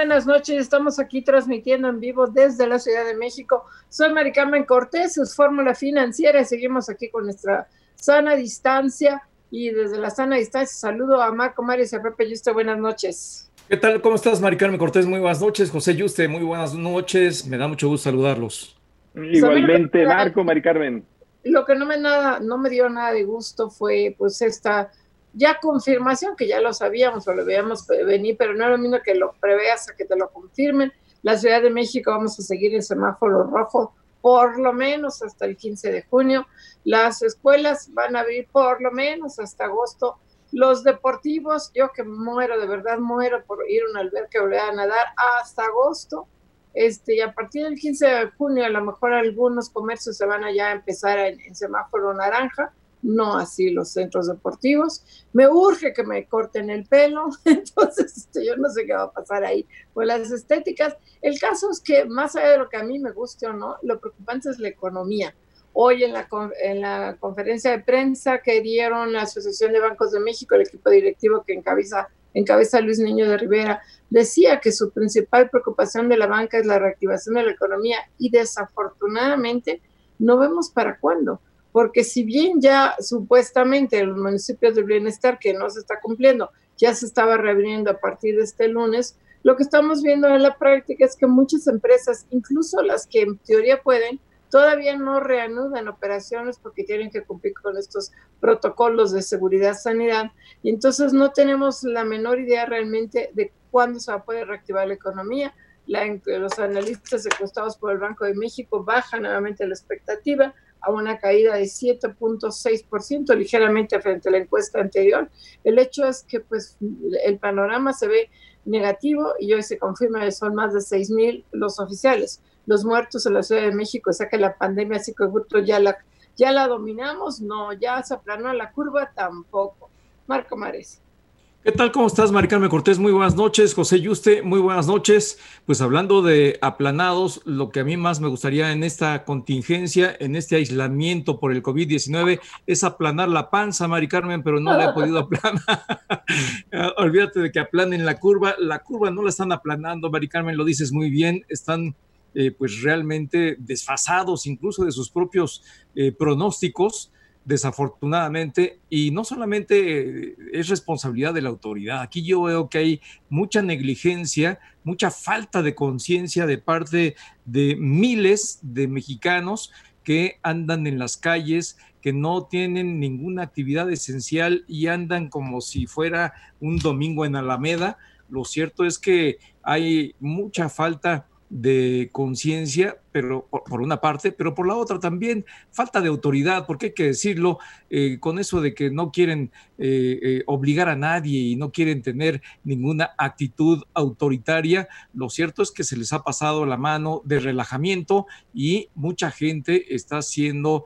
Buenas noches. Estamos aquí transmitiendo en vivo desde la Ciudad de México. Soy Mari Carmen Cortés, es Fórmula Financiera seguimos aquí con nuestra sana distancia y desde la sana distancia saludo a Marco Mares y a Pepe Yuste. Buenas noches. ¿Qué tal? ¿Cómo estás, Mari Carmen Cortés? Muy buenas noches. José Yuste, muy buenas noches. Me da mucho gusto saludarlos. Igualmente, Marco, Mari Carmen. Lo que no me, nada, no me dio nada de gusto fue pues esta ya confirmación, que ya lo sabíamos o lo veíamos venir, pero no es lo mismo que lo preveas a que te lo confirmen. La Ciudad de México vamos a seguir el semáforo rojo por lo menos hasta el 15 de junio. Las escuelas van a abrir por lo menos hasta agosto. Los deportivos, yo que muero, de verdad muero por ir a un albergue o a nadar hasta agosto. Este, y a partir del 15 de junio, a lo mejor algunos comercios se van a ya empezar en, en semáforo naranja, no así los centros deportivos. Me urge que me corten el pelo, entonces este, yo no sé qué va a pasar ahí. Pues las estéticas, el caso es que más allá de lo que a mí me guste o no, lo preocupante es la economía. Hoy en la, en la conferencia de prensa que dieron la Asociación de Bancos de México, el equipo directivo que encabeza, encabeza Luis Niño de Rivera, decía que su principal preocupación de la banca es la reactivación de la economía y desafortunadamente no vemos para cuándo porque si bien ya supuestamente los municipios del bienestar, que no se está cumpliendo, ya se estaba reabriendo a partir de este lunes, lo que estamos viendo en la práctica es que muchas empresas, incluso las que en teoría pueden, todavía no reanudan operaciones porque tienen que cumplir con estos protocolos de seguridad sanidad y entonces no tenemos la menor idea realmente de cuándo se va a poder reactivar la economía. La, los analistas encuestados por el Banco de México bajan nuevamente la expectativa a una caída de 7.6%, ligeramente frente a la encuesta anterior. El hecho es que pues el panorama se ve negativo y hoy se confirma que son más de 6.000 los oficiales. Los muertos en la Ciudad de México, o sea que la pandemia psicogusto ya la, ya la dominamos, no, ya se aplanó la curva tampoco. Marco Mares. ¿Qué tal? ¿Cómo estás, Maricarme Cortés? Muy buenas noches. José Yuste, muy buenas noches. Pues hablando de aplanados, lo que a mí más me gustaría en esta contingencia, en este aislamiento por el COVID-19, es aplanar la panza, Mari Carmen, pero no la he podido aplanar. Olvídate de que aplanen la curva. La curva no la están aplanando, Mari Carmen, lo dices muy bien. Están eh, pues realmente desfasados incluso de sus propios eh, pronósticos desafortunadamente, y no solamente eh, es responsabilidad de la autoridad, aquí yo veo que hay mucha negligencia, mucha falta de conciencia de parte de miles de mexicanos que andan en las calles, que no tienen ninguna actividad esencial y andan como si fuera un domingo en Alameda. Lo cierto es que hay mucha falta de conciencia, pero por, una parte, pero por la otra también falta de autoridad, porque hay que decirlo, eh, con eso de que no quieren eh, eh, obligar a nadie y no quieren tener ninguna actitud autoritaria, lo cierto es que se les ha pasado la mano de relajamiento y mucha gente está siendo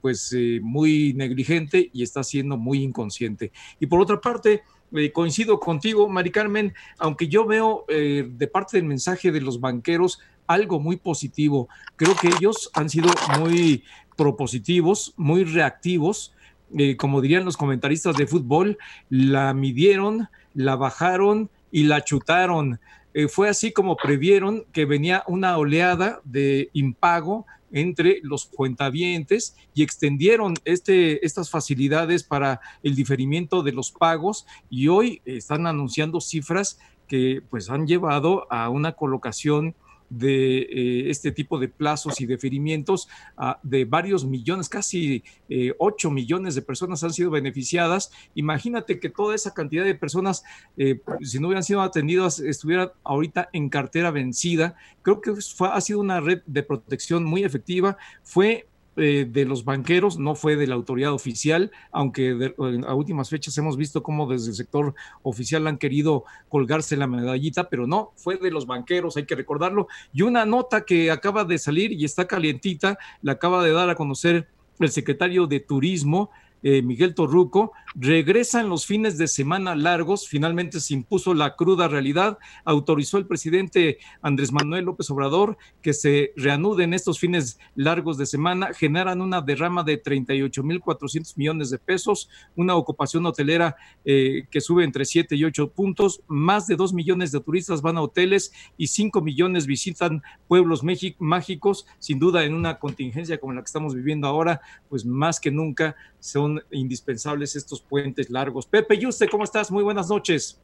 pues muy negligente y está siendo muy inconsciente. Y por otra parte, eh, coincido contigo, Mari Carmen, aunque yo veo eh, de parte del mensaje de los banqueros algo muy positivo. Creo que ellos han sido muy propositivos, muy reactivos. Eh, como dirían los comentaristas de fútbol, la midieron, la bajaron y la chutaron. fue así como previeron que venía una oleada de impago entre los cuentavientes y extendieron este, estas facilidades para el diferimiento de los pagos y hoy están anunciando cifras que pues han llevado a una colocación de eh, este tipo de plazos y deferimientos ah, de varios millones, casi eh, 8 millones de personas han sido beneficiadas. Imagínate que toda esa cantidad de personas, eh, si no hubieran sido atendidas, estuvieran ahorita en cartera vencida. Creo que fue, ha sido una red de protección muy efectiva. Fue eh, de los banqueros, no fue de la autoridad oficial, aunque a últimas fechas hemos visto cómo desde el sector oficial han querido colgarse la medallita, pero no, fue de los banqueros, hay que recordarlo. Y una nota que acaba de salir y está calientita, la acaba de dar a conocer el secretario de Turismo, eh, Miguel Torruco, regresan los fines de semana largos, finalmente se impuso la cruda realidad, autorizó el presidente Andrés Manuel López Obrador que se reanuden estos fines largos de semana, generan una derrama de 38.400 millones de pesos, una ocupación hotelera eh, que sube entre 7 y 8 puntos, más de 2 millones de turistas van a hoteles y 5 millones visitan pueblos mágicos, sin duda en una contingencia como la que estamos viviendo ahora, pues más que nunca son indispensables estos puentes largos. Pepe y usted, ¿cómo estás? Muy buenas noches.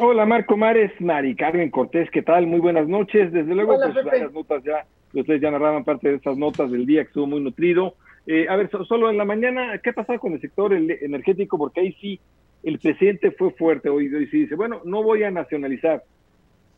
Hola Marco Mares, Mari Carmen Cortés, ¿qué tal? Muy buenas noches. Desde luego, pues varias notas ya, ustedes ya narraban parte de estas notas del día que estuvo muy nutrido. Eh, a ver, solo en la mañana, ¿qué ha pasado con el sector energético? Porque ahí sí, el presidente fue fuerte hoy, y sí dice, bueno, no voy a nacionalizar,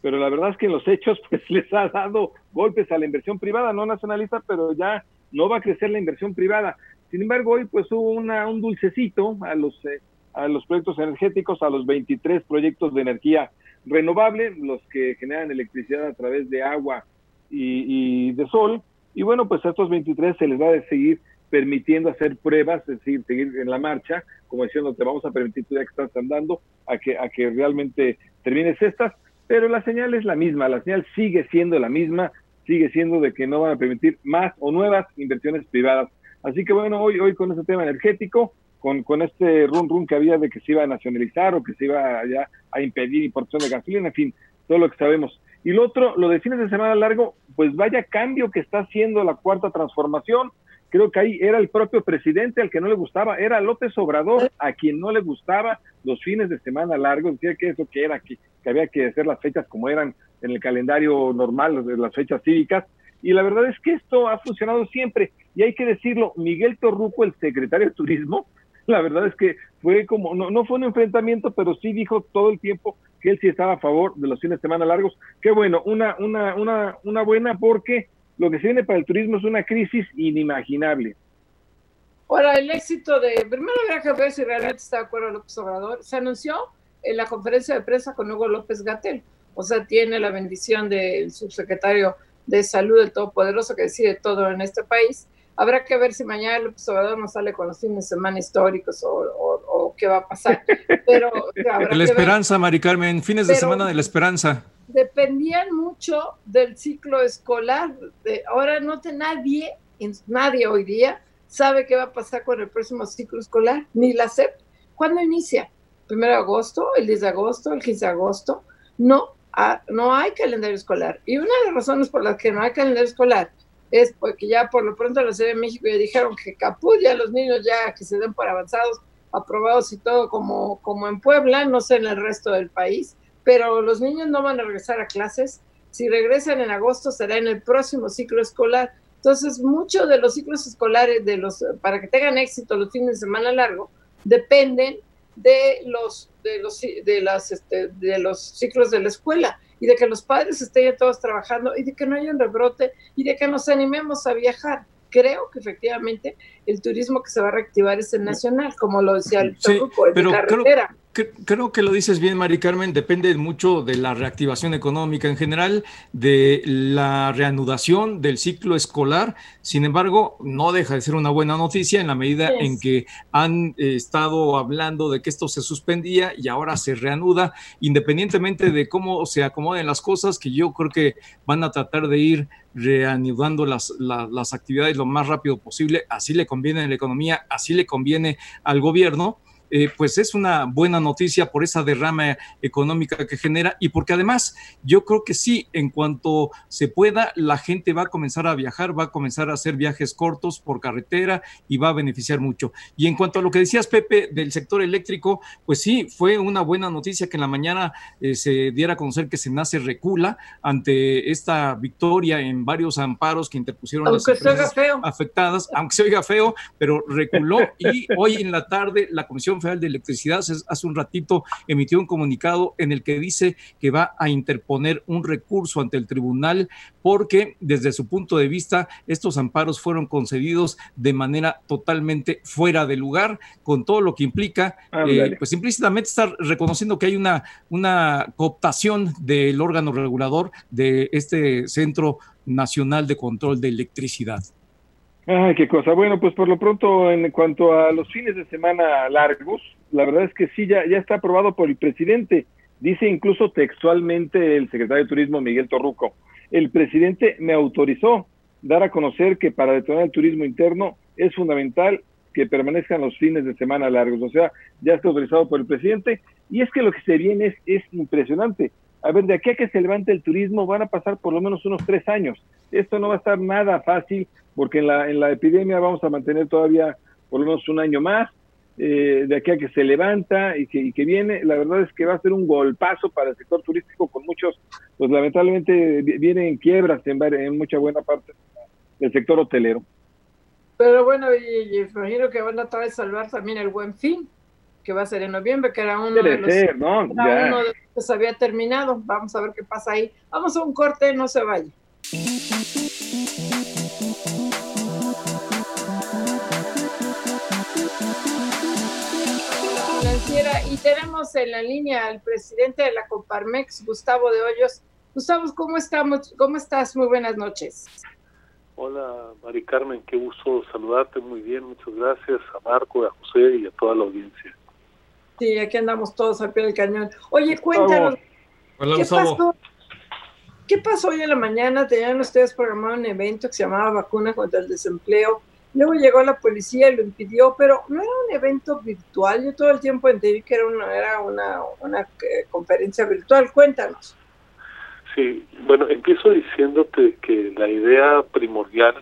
pero la verdad es que en los hechos pues les ha dado golpes a la inversión privada, no nacionaliza, pero ya no va a crecer la inversión privada. Sin embargo, hoy pues hubo una, un dulcecito a los, eh, a los proyectos energéticos, a los 23 proyectos de energía renovable, los que generan electricidad a través de agua y, de sol. Y bueno, pues a estos 23 se les va a seguir permitiendo hacer pruebas, es decir, seguir en la marcha, como diciendo, te vamos a permitir tú ya que estás andando, a que, a que realmente termines estas, pero la señal es la misma, la señal sigue siendo la misma, sigue siendo de que no van a permitir más o nuevas inversiones privadas Así que bueno, hoy, hoy con este tema energético, con, con este run run que había de que se iba a nacionalizar o que se iba ya a impedir importación de gasolina, en fin, todo lo que sabemos. Y lo otro, lo de fines de semana largo, pues vaya cambio que está haciendo la cuarta transformación. Creo que ahí era el propio presidente al que no le gustaba, era López Obrador a quien no le gustaba los fines de semana largos, decía que eso que era, que, que había que hacer las fechas como eran en el calendario normal, las fechas cívicas, y la verdad es que esto ha funcionado siempre. Y hay que decirlo, Miguel Torruco, el secretario de Turismo, la verdad es que fue como, no, no fue un enfrentamiento, pero sí dijo todo el tiempo que él sí estaba a favor de los fines de semana largos. Qué bueno, una, una, una, una buena porque lo que se viene para el turismo es una crisis inimaginable. Ahora, el éxito de, primero habría que ver si realmente está de acuerdo López Obrador. Se anunció en la conferencia de prensa con Hugo López Gatel, o sea, tiene la bendición del subsecretario de salud del Todopoderoso que decide todo en este país. Habrá que ver si mañana el observador nos sale con los fines de semana históricos o, qué va a pasar. Pero la esperanza, Mari Carmen, fines de semana de la esperanza. Dependían mucho del ciclo escolar. De, ahora no te nadie, nadie hoy día sabe qué va a pasar con el próximo ciclo escolar, ni la SEP. ¿Cuándo inicia? ¿Primero de agosto? ¿El 10 de agosto? ¿El 15 de agosto? No, no hay calendario escolar. Y una de las razones por las que no hay calendario escolar es porque ya por lo pronto la Ciudad de México ya dijeron que caput, ya los niños ya que se den por avanzados, aprobados y todo como, como en Puebla, no sé en el resto del país, pero los niños no van a regresar a clases. Si regresan en agosto será en el próximo ciclo escolar. Entonces, muchos de los ciclos escolares, de los, para que tengan éxito los fines de semana largo, dependen de los de los de las este, de los ciclos de la escuela y de que los padres estén todos trabajando y de que no haya un rebrote y de que nos animemos a viajar. Creo que efectivamente el turismo que se va a reactivar es el nacional, como lo decía el sí, pero carretera creo que lo dices bien, Mari Carmen, depende mucho de la reactivación económica en general, de la reanudación del ciclo escolar. Sin embargo, no deja de ser una buena noticia en la medida en que han eh, estado hablando de que esto se suspendía y ahora se reanuda, independientemente de cómo se acomoden las cosas, que yo creo que van a tratar de ir reanudando las, las actividades lo más rápido posible. Así le conviene a la economía, así le conviene al gobierno eh, pues es una buena noticia por esa derrama económica que genera y porque además yo creo que sí, en cuanto se pueda, la gente va a comenzar a viajar, va a comenzar a hacer viajes cortos por carretera y va a beneficiar mucho. Y en cuanto a lo que decías, Pepe, del sector eléctrico, pues sí, fue una buena noticia que en la mañana eh, se diera a conocer que se nace recula ante esta victoria en varios amparos que interpusieron las empresas afectadas, aunque se oiga feo, pero reculó y hoy en la tarde la Comisión Comisión Federal de Electricidad hace un ratito emitió un comunicado en el que dice que va a interponer un recurso ante el tribunal porque desde su punto de vista estos amparos fueron concedidos de manera totalmente fuera de lugar, con todo lo que implica, eh, pues implícitamente estar reconociendo que hay una, una cooptación del órgano regulador de este Centro Nacional de Control de Electricidad. Ay, qué cosa. Bueno, pues por lo pronto, en cuanto a los fines de semana largos, la verdad es que sí, ya, ya está aprobado por el presidente. Dice incluso textualmente el secretario de Turismo, Miguel Torruco, el presidente me autorizó dar a conocer que para detonar el turismo interno es fundamental que permanezcan los fines de semana largos. O sea, ya está autorizado por el presidente. Y es que lo que se viene es, es impresionante. A ver, de aquí a que se levante el turismo van a pasar por lo menos unos tres años. Esto no va a estar nada fácil porque en la, en la epidemia vamos a mantener todavía por lo menos un año más, eh, de aquí a que se levanta y que, que viene, la verdad es que va a ser un golpazo para el sector turístico con muchos, pues lamentablemente vienen quiebras en, en mucha buena parte del sector hotelero. Pero bueno, y, imagino que van a tratar de salvar también el buen fin, que va a ser en noviembre, que era uno, de los, ¿no? uno de los que se había terminado. Vamos a ver qué pasa ahí. Vamos a un corte, no se vaya. Y tenemos en la línea al presidente de la Coparmex, Gustavo de Hoyos. Gustavo, ¿cómo estamos? ¿Cómo estás? Muy buenas noches. Hola, Mari Carmen, qué gusto saludarte, muy bien, muchas gracias a Marco, a José y a toda la audiencia. Sí, aquí andamos todos al pie del cañón. Oye, cuéntanos, ¿qué pasó? ¿Qué pasó hoy en la mañana? Tenían ustedes programado un evento que se llamaba Vacuna contra el Desempleo Luego llegó la policía y lo impidió, pero no era un evento virtual. Yo todo el tiempo entendí que era una, era una, una eh, conferencia virtual. Cuéntanos. Sí, bueno, empiezo diciéndote que la idea primordial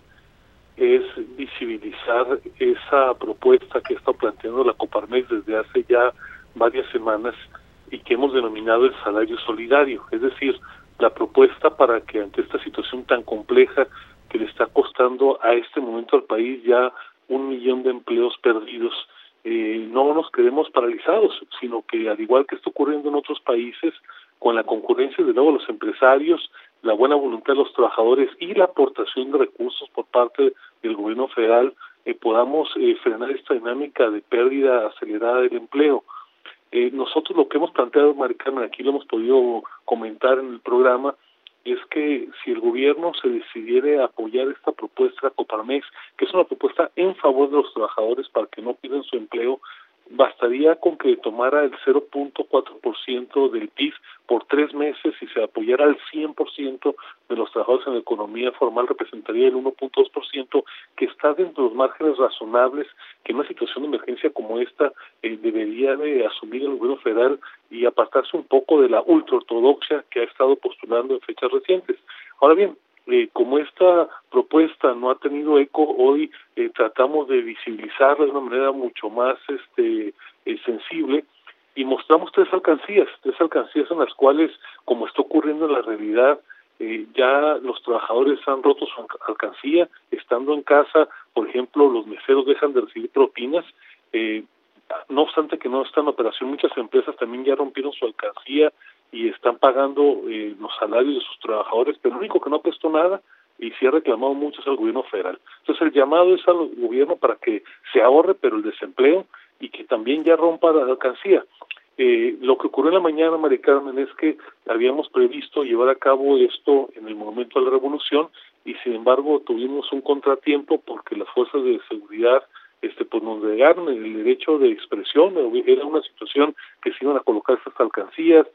es visibilizar esa propuesta que está planteando la Coparmex desde hace ya varias semanas y que hemos denominado el salario solidario, es decir, la propuesta para que ante esta situación tan compleja que le está costando a este momento al país ya un millón de empleos perdidos. Eh, no nos quedemos paralizados, sino que al igual que está ocurriendo en otros países, con la concurrencia de nuevo los empresarios, la buena voluntad de los trabajadores y la aportación de recursos por parte del gobierno federal, eh, podamos eh, frenar esta dinámica de pérdida acelerada del empleo. nosotros lo que hemos planteado, Maricana, aquí lo hemos podido comentar en el programa, es que si el gobierno se decidiera apoyar esta propuesta Coparmex, que es una propuesta en favor de los trabajadores para que no pierdan su empleo, bastaría con que tomara el 0.4% del PIB por tres meses y se apoyara al 100% de los trabajadores en la economía formal representaría el 1.2% que está dentro de los márgenes razonables que en una situación de emergencia como esta eh, debería de asumir el gobierno federal y apartarse un poco de la ultraortodoxia que ha estado postulando en fechas recientes. Ahora bien, eh, como esta propuesta no ha tenido eco, hoy eh, tratamos de visibilizarla de una manera mucho más este, eh, sensible y mostramos tres alcancías, tres alcancías en las cuales, como está ocurriendo en la realidad, ya los trabajadores han roto su alcancía, estando en casa, por ejemplo, los meseros dejan de recibir propinas, no obstante que no está en operación, muchas empresas también ya rompieron su alcancía y están pagando eh, los salarios de sus trabajadores, pero lo único que no prestó nada y sí ha reclamado mucho es al gobierno federal. Entonces el llamado es al gobierno para que se ahorre, pero el desempleo y que también ya rompa la alcancía. Eh, lo que ocurrió en la mañana, María Carmen, es que habíamos previsto llevar a cabo esto en el momento de la revolución y sin embargo tuvimos un contratiempo porque las fuerzas de seguridad este pues nos negaron el derecho de expresión, era una situación que se iban a colocar estas alcancías,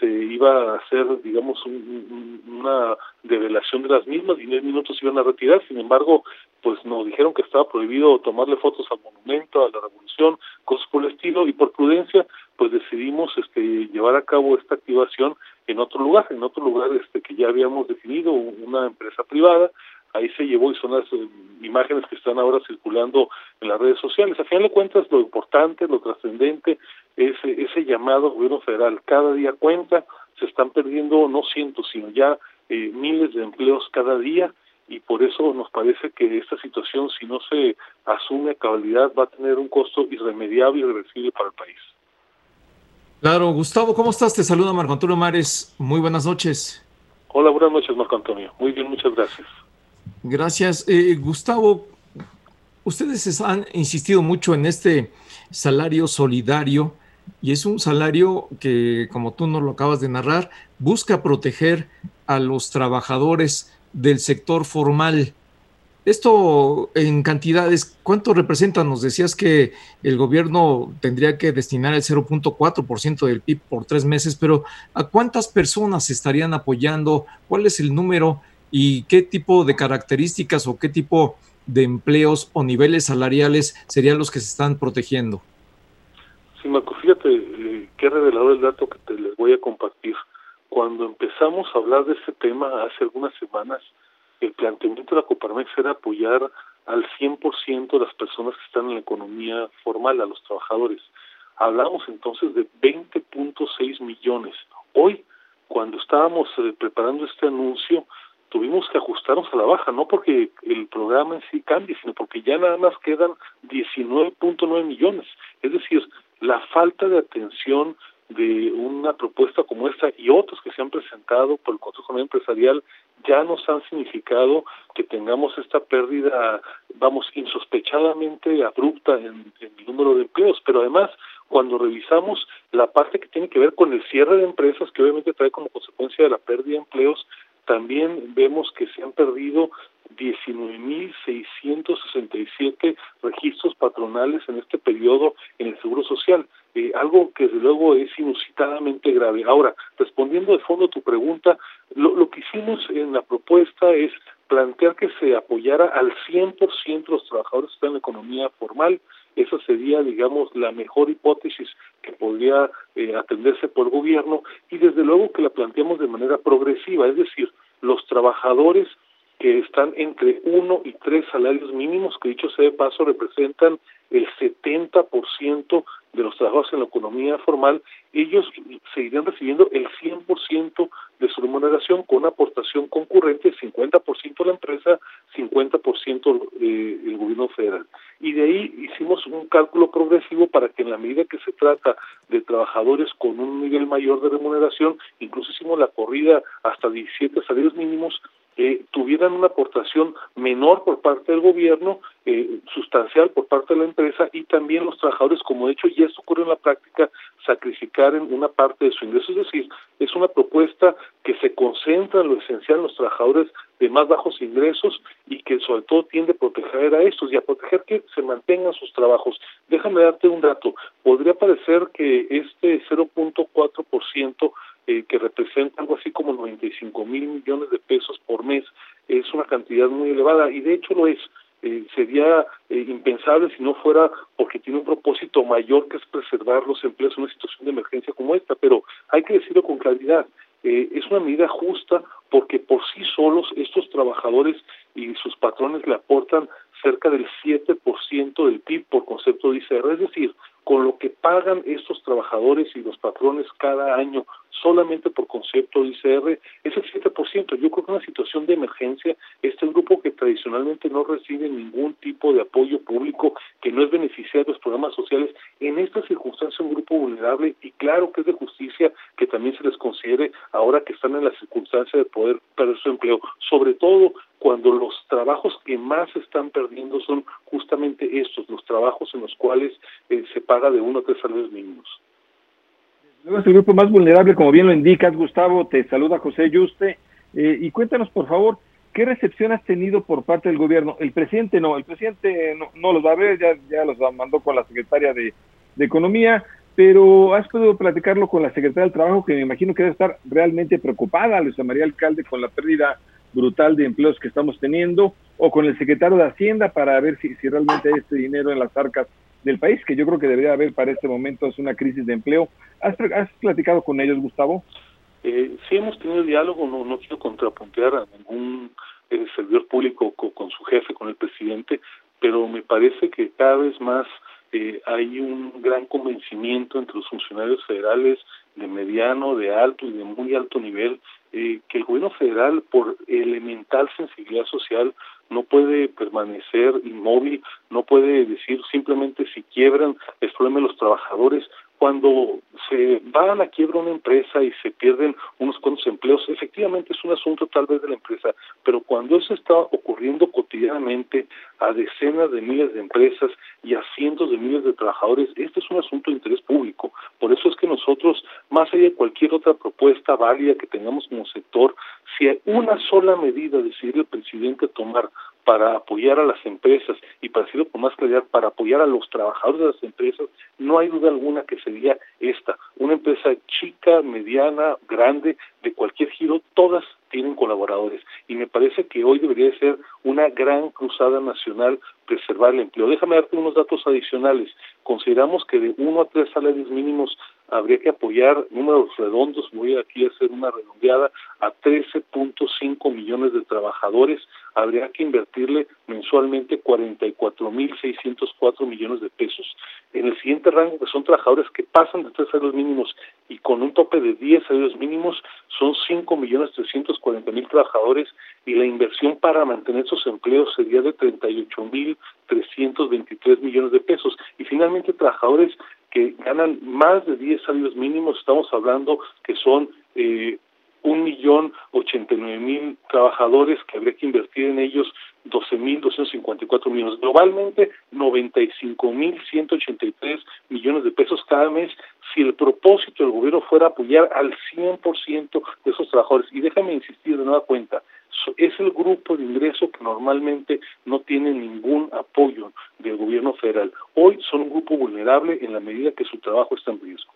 se iba a hacer, digamos, una develación de las mismas y en 10 minutos se iban a retirar. Sin embargo, pues nos dijeron que estaba prohibido tomarle fotos al monumento, a la revolución, cosas por el estilo, y por prudencia, pues decidimos este, llevar a cabo esta activación en otro lugar, en otro lugar este, que ya habíamos definido, una empresa privada, ahí se llevó y son las eh, imágenes que están ahora circulando en las redes sociales. A final de cuentas, lo importante, lo trascendente, es ese llamado gobierno federal. Cada día cuenta, se están perdiendo no cientos, sino ya eh, miles de empleos cada día y por eso nos parece que esta situación, si no se asume a cabalidad, va a tener un costo irremediable y irreversible para el país. Claro, Gustavo, ¿cómo estás? Te saluda Marco Antonio Mares. Muy buenas noches. Hola, buenas noches, Marco Antonio. Muy bien, muchas gracias. Gracias. Eh, Gustavo, ustedes han insistido mucho en este salario solidario y es un salario que, como tú nos lo acabas de narrar, busca proteger a los trabajadores del sector formal. Esto en cantidades, ¿cuánto representa? Nos decías que el gobierno tendría que destinar el 0.4% del PIB por tres meses, pero ¿a cuántas personas estarían apoyando? ¿Cuál es el número y qué tipo de características o qué tipo de empleos o niveles salariales serían los que se están protegiendo? Sí, Marco, fíjate eh, qué revelador el dato que te les voy a compartir. Cuando empezamos a hablar de este tema hace algunas semanas, el planteamiento de la Coparmex era apoyar al 100% de las personas que están en la economía formal, a los trabajadores. Hablamos entonces de 20.6 millones. Hoy, cuando estábamos eh, preparando este anuncio, tuvimos que ajustarnos a la baja, no porque el programa en sí cambie, sino porque ya nada más quedan 19.9 millones. Es decir, la falta de atención de una propuesta como esta y otros que se han presentado por el Consejo Empresarial ya nos han significado que tengamos esta pérdida, vamos, insospechadamente abrupta en, en, el número de empleos, pero además cuando revisamos la parte que tiene que ver con el cierre de empresas, que obviamente trae como consecuencia de la pérdida de empleos, también vemos que se han perdido 19.667 registros patronales en este periodo en el Seguro Social, eh, algo que desde luego es inusitadamente grave. Ahora, respondiendo de fondo a tu pregunta, lo, que hicimos en la propuesta es plantear que se apoyara al 100% los trabajadores que están en la economía formal. Esa sería, digamos, la mejor hipótesis que podría eh, atenderse por gobierno y desde luego que la planteamos de manera progresiva, es decir, los trabajadores que están entre uno y tres salarios mínimos, que dicho sea de paso representan el 70% de los trabajadores en la economía formal, ellos seguirían recibiendo el 100% de su remuneración con una aportación concurrente, 50% la empresa, 50% eh, el gobierno federal. Y de ahí hicimos un cálculo progresivo para que en la medida que se trata de trabajadores con un nivel mayor de remuneración, incluso hicimos la corrida hasta 17 salarios mínimos, eh, tuvieran una aportación menor por parte del gobierno, eh, sustancial por parte de la empresa y también los trabajadores, como de hecho ya esto ocurre en la práctica, sacrificar una parte de su ingreso. Es decir, es una propuesta que se concentra en lo esencial en los trabajadores de más bajos ingresos y que sobre todo tiende a proteger a estos y a proteger que se mantengan sus trabajos. Déjame darte un dato. Podría parecer que este 0.4% eh, que representa algo así como 95 mil millones de pesos por mes, es una cantidad muy elevada y de hecho lo es. Eh, sería eh, impensable si no fuera porque tiene un propósito mayor que es preservar los empleos en una situación de emergencia como esta, pero hay que decirlo con claridad, eh, es una medida justa porque por sí solos estos trabajadores y sus patrones le aportan cerca del 7% del PIB por concepto de ICR, es decir, con lo que pagan estos trabajadores y los patrones cada año solamente por concepto de ICR es el 7%. Yo creo que en una situación de emergencia, este grupo que tradicionalmente no recibe ningún tipo de apoyo público, que no es beneficiario de los programas sociales, en esta circunstancia un grupo vulnerable y claro que es de justicia que también se les considere ahora que están en la circunstancia de poder perder su empleo, sobre todo cuando los trabajos que más están perdiendo son justamente estos, los trabajos en los cuales eh, se paga de uno a tres salarios mínimos. Luego es el grupo más vulnerable, como bien lo indicas, Gustavo, te saluda José Yuste, eh, y cuéntanos, por favor, ¿qué recepción has tenido por parte del gobierno? El presidente no, el presidente no, los va a ver, ya, ya los mandó con la secretaria de, de Economía, pero has podido platicarlo con la secretaria del Trabajo, que me imagino que debe estar realmente preocupada, Luisa María Alcalde, con la pérdida brutal de empleos que estamos teniendo, o con el secretario de Hacienda para ver si, si realmente hay este dinero en las arcas del país, que yo creo que debería haber para este momento, es una crisis de empleo. ¿Has, has platicado con ellos, Gustavo? Eh, sí hemos tenido diálogo, no, no quiero contrapuntear a ningún eh, servidor público con, su jefe, con el presidente, pero me parece que cada vez más eh, hay un gran convencimiento entre los funcionarios federales de mediano, de alto y de muy alto nivel, eh, que el gobierno federal, por elemental sensibilidad social, no puede permanecer inmóvil, no puede decir simplemente si quiebran es problema de los trabajadores, cuando se va a la quiebra una empresa y se pierden unos cuantos empleos, efectivamente es un asunto tal vez de la empresa, pero cuando eso está ocurriendo cotidianamente a decenas de miles de empresas y a cientos de miles de trabajadores, este es un asunto de interés público. Por eso es que nosotros, más allá de cualquier otra propuesta válida que tengamos como sector, si hay una sola medida decidir el presidente tomar para apoyar a las empresas y para decirlo con más claridad, para apoyar a los trabajadores de las empresas, no hay duda alguna que sería esta. Una empresa chica, mediana, grande, de cualquier giro, todas tienen colaboradores. Y me parece que hoy debería ser una gran cruzada nacional preservar el empleo. Déjame darte unos datos adicionales. Consideramos que de uno a tres salarios mínimos habría que apoyar números redondos, voy aquí a hacer una redondeada, a 13.5 millones de trabajadores, habría que invertirle mensualmente 44.604 millones de pesos. En el siguiente rango, que son trabajadores que pasan de tres salarios mínimos y con un tope de 10 salarios mínimos, son 5.340.000 trabajadores y la inversión para mantener esos empleos sería de 38.323 millones de pesos. Y finalmente, trabajadores que ganan más de 10 salarios mínimos, estamos hablando que son eh, un millón ochenta y nueve mil trabajadores que habría que invertir en ellos doce mil doscientos cincuenta y cuatro millones. Globalmente noventa y cinco mil ciento ochenta y tres millones de pesos cada mes. Si el propósito del gobierno fuera apoyar al cien por ciento de esos trabajadores y déjame insistir de nueva cuenta es el grupo de ingreso que normalmente no tiene ningún apoyo del gobierno federal. Hoy son un grupo vulnerable en la medida que su trabajo está en riesgo.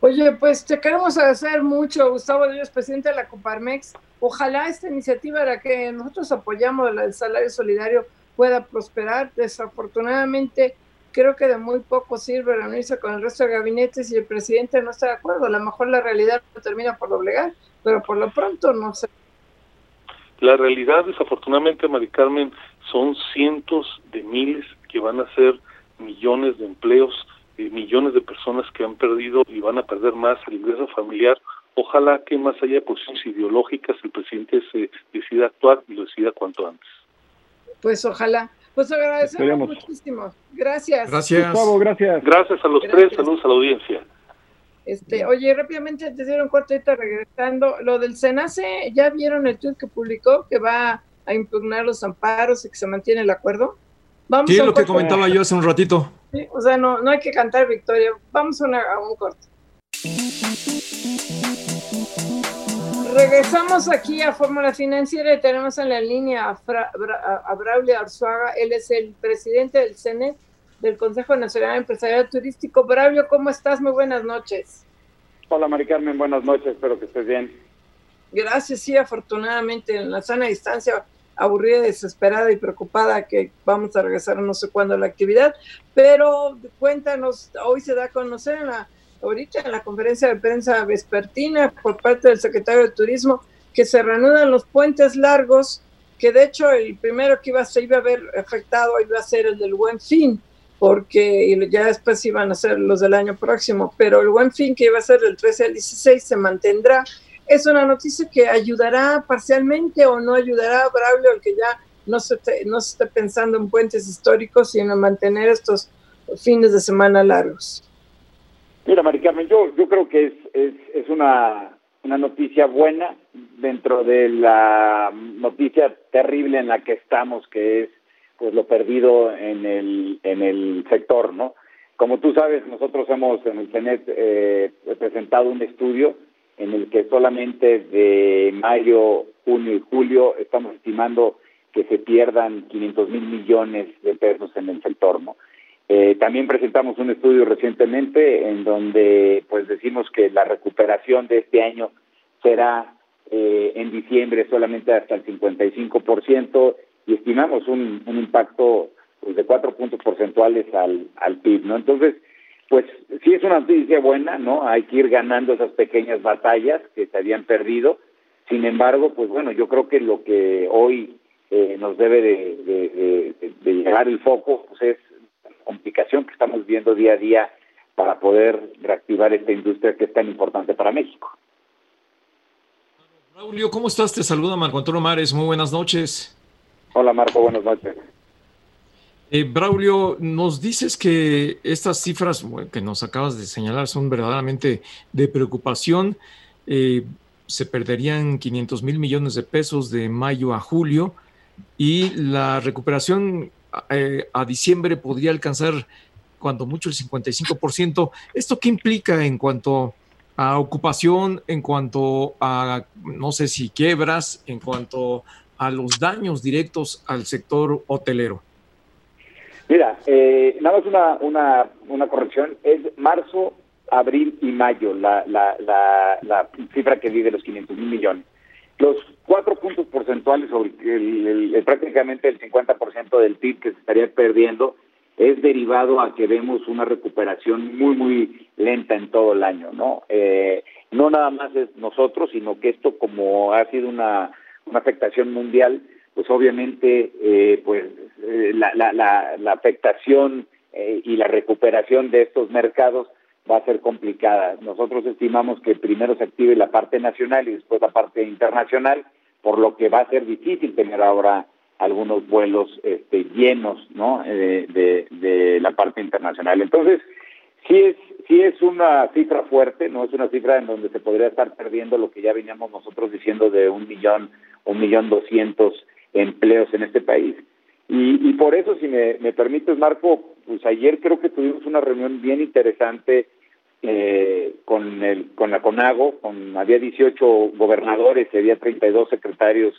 Oye, pues te queremos agradecer mucho, Gustavo Díaz, presidente de la Coparmex. Ojalá esta iniciativa, la que nosotros apoyamos, el salario solidario, pueda prosperar. Desafortunadamente, creo que de muy poco sirve reunirse con el resto de gabinetes y el presidente no está de acuerdo. A lo mejor la realidad termina por doblegar, pero por lo pronto no sé. La realidad, desafortunadamente, Mari Carmen, son cientos de miles que van a ser millones de empleos, eh, millones de personas que han perdido y van a perder más el ingreso familiar. Ojalá que más allá de posiciones ideológicas el presidente se decida actuar y lo decida cuanto antes. Pues ojalá. Pues agradecemos muchísimo. Gracias. Gracias. gracias. Gracias a los tres. Saludos a la audiencia. Este, oye, rápidamente te dieron cortito regresando. Lo del SENACE, ¿ya vieron el tweet que publicó que va a impugnar los amparos y que se mantiene el acuerdo? Vamos sí, lo que comentaba yo hace un ratito. Sí, o sea, no, no hay que cantar victoria. Vamos a, un corte. Regresamos aquí a Fórmula Financiera y tenemos en la línea a, a Braulio Arzuaga. Él es el presidente del CENET del Consejo Nacional Empresarial Turístico. Braulio, ¿cómo estás? Muy buenas noches. Hola, Mari Carmen, buenas noches, espero que estés bien. Gracias, sí, afortunadamente en la sana distancia, aburrida, desesperada y preocupada que vamos a regresar no sé cuándo a la actividad, pero cuéntanos, hoy se da a conocer ahorita en la conferencia de prensa vespertina por parte del secretario de Turismo que se reanudan los puentes largos, que de hecho el primero que iba, se iba a ver afectado iba a ser el del Buen Fin, porque ya después iban a ser los del año próximo, pero el buen fin que iba a ser del 13 al 16 se mantendrá. Es una noticia que ayudará parcialmente o no ayudará a Braulio, el que ya no se, no se esté pensando en puentes históricos, sino en mantener estos fines de semana largos. Mira, Maricarmen, yo, yo creo que es, es, es una, una noticia buena dentro de la noticia terrible en la que estamos, que es pues lo perdido en el, en el sector, ¿no? Como tú sabes, nosotros hemos en el CENET eh, presentado un estudio en el que solamente de mayo, junio y julio estamos estimando que se pierdan 500 mil millones de pesos en el sector, ¿no? Eh, también presentamos un estudio recientemente en donde pues decimos que la recuperación de este año será eh, en diciembre solamente hasta el 55% y estimamos un, un impacto pues, de cuatro puntos porcentuales al, al PIB, ¿no? Entonces, pues sí es una noticia buena, ¿no? Hay que ir ganando esas pequeñas batallas que se habían perdido. Sin embargo, pues bueno, yo creo que lo que hoy eh, nos debe de, de, llegar el foco pues es la complicación que estamos viendo día a día para poder reactivar esta industria que es tan importante para México. Braulio, ¿cómo estás? Te saluda Marco Antonio Mares. Muy buenas noches. Hola Marco, buenas noches. Eh, Braulio, nos dices que estas cifras que nos acabas de señalar son verdaderamente de preocupación. Eh, se perderían 500 mil millones de pesos de mayo a julio y la recuperación eh, a diciembre podría alcanzar cuando mucho el 55%. ¿Esto qué implica en cuanto a ocupación, en cuanto a, no sé si quiebras, en cuanto a los daños directos al sector hotelero? Mira, eh, nada más una, una, una corrección, es marzo, abril y mayo la, la, la, la cifra que di de los 500 mil millones. Los cuatro puntos porcentuales sobre el, prácticamente el 50% del PIB que se estaría perdiendo es derivado a que vemos una recuperación muy, muy lenta en todo el año, ¿no? Eh, no nada más es nosotros, sino que esto como ha sido una, una afectación mundial, pues obviamente eh, pues eh, la, la, la, la, afectación eh, y la recuperación de estos mercados va a ser complicada. Nosotros estimamos que primero se active la parte nacional y después la parte internacional, por lo que va a ser difícil tener ahora algunos vuelos este, llenos ¿no? Eh, de, de, la parte internacional. Entonces, sí es, sí es una cifra fuerte, no es una cifra en donde se podría estar perdiendo lo que ya veníamos nosotros diciendo de un millón, un millón doscientos empleos en este país. Y, y por eso, si me, me permites, Marco, pues ayer creo que tuvimos una reunión bien interesante eh, con el con la CONAGO, con había 18 gobernadores y había 32 secretarios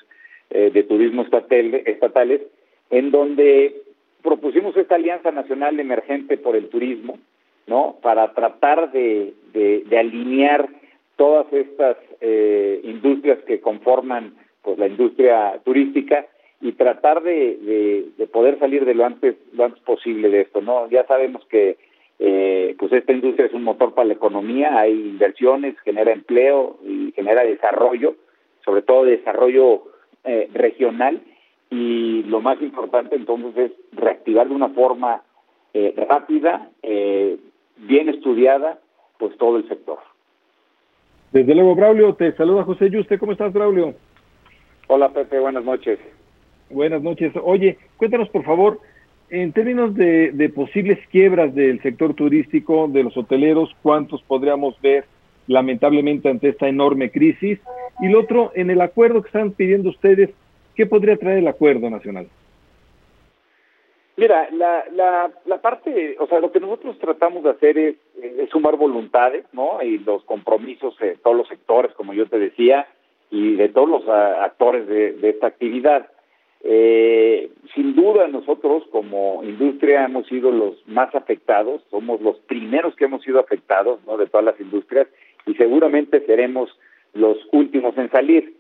eh, de turismo estatal, estatales, en donde propusimos esta alianza nacional emergente por el turismo, ¿no? Para tratar de, de, alinear todas estas eh, industrias que conforman pues la industria turística y tratar de, de, de, poder salir de lo antes lo antes posible de esto no ya sabemos que eh, pues esta industria es un motor para la economía, hay inversiones, genera empleo y genera desarrollo, sobre todo desarrollo eh, regional y lo más importante entonces es reactivar de una forma eh, rápida, eh, bien estudiada, pues todo el sector. Desde luego, Braulio, te saluda José Yuste, ¿cómo estás, Braulio? Hola, Pepe, buenas noches. Buenas noches. Oye, cuéntanos, por favor, en términos de, posibles quiebras del sector turístico, de los hoteleros, ¿cuántos podríamos ver lamentablemente ante esta enorme crisis? Y lo otro, en el acuerdo que están pidiendo ustedes, ¿qué podría traer el acuerdo nacional? Mira, la, la, la parte, o sea, lo que nosotros tratamos de hacer es, sumar voluntades, ¿no? Y los compromisos de todos los sectores, como yo te decía, y de todos los actores de, de esta actividad. Eh, sin duda nosotros como industria hemos sido los más afectados, somos los primeros que hemos sido afectados ¿no? de todas las industrias y seguramente seremos los últimos en salir.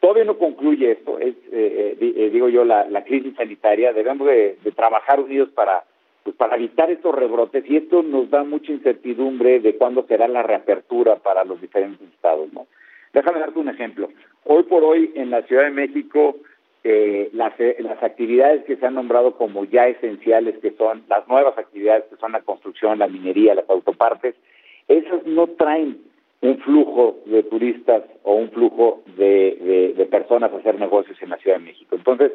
Todavía no concluye esto, es, eh, eh, eh digo yo, la, la, crisis sanitaria, debemos de, trabajar unidos para, pues, para evitar estos rebrotes y esto nos da mucha incertidumbre de cuándo será la reapertura para los diferentes estados. ¿no? Déjame darte un ejemplo. Hoy por hoy en la Ciudad de México eh, las, las actividades que se han nombrado como ya esenciales, que son las nuevas actividades, que son la construcción, la minería, las autopartes, esas no traen un flujo de turistas o un flujo de, de, personas a hacer negocios en la Ciudad de México. Entonces,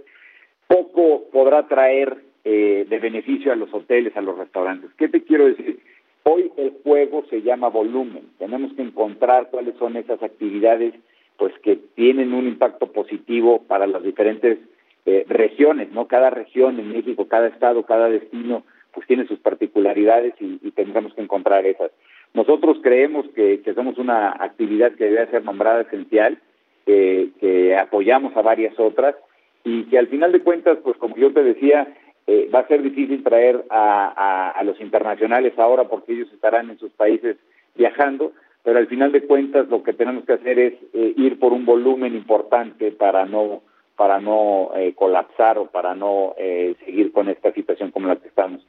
poco podrá traer eh, de beneficio a los hoteles, a los restaurantes. ¿Qué te quiero decir? Hoy el juego se llama volumen. Tenemos que encontrar cuáles son esas actividades pues que tienen un impacto positivo para las diferentes eh, regiones, ¿no? Cada región en México, cada estado, cada destino, pues tiene sus particularidades y, y tendremos que encontrar esas. Nosotros creemos que, que somos una actividad que debe ser nombrada esencial, que apoyamos a varias otras y que al final de cuentas, pues como yo te decía, eh, va a ser difícil traer a, a, a los internacionales ahora porque ellos estarán en sus países viajando, pero al final de cuentas lo que tenemos que hacer es eh, ir por un volumen importante para no para no eh, colapsar o para no eh, seguir con esta situación como la que estamos.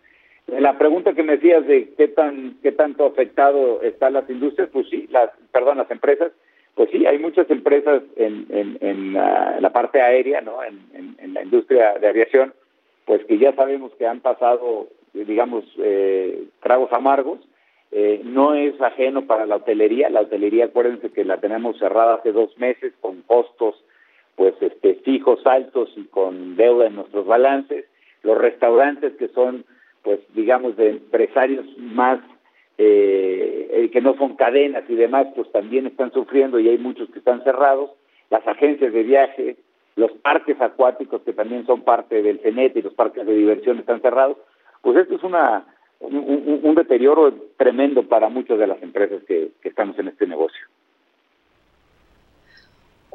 La pregunta que me decías de qué tan qué tanto afectado están las industrias, pues sí, las perdón, las empresas, pues sí, hay muchas empresas en, en, en la, parte aérea, ¿no? En, en, la industria de aviación, pues que ya sabemos que han pasado, digamos, eh, tragos amargos eh, no es ajeno para la hotelería. La hotelería, acuérdense que la tenemos cerrada hace dos meses con costos pues este fijos altos y con deuda en nuestros balances. Los restaurantes que son pues digamos de empresarios más eh, eh, que no son cadenas y demás, pues también están sufriendo y hay muchos que están cerrados. Las agencias de viaje, los parques acuáticos que también son parte del CENET y los parques de diversión están cerrados. Pues esto es una un, deterioro tremendo para muchas de las empresas que, estamos en este negocio.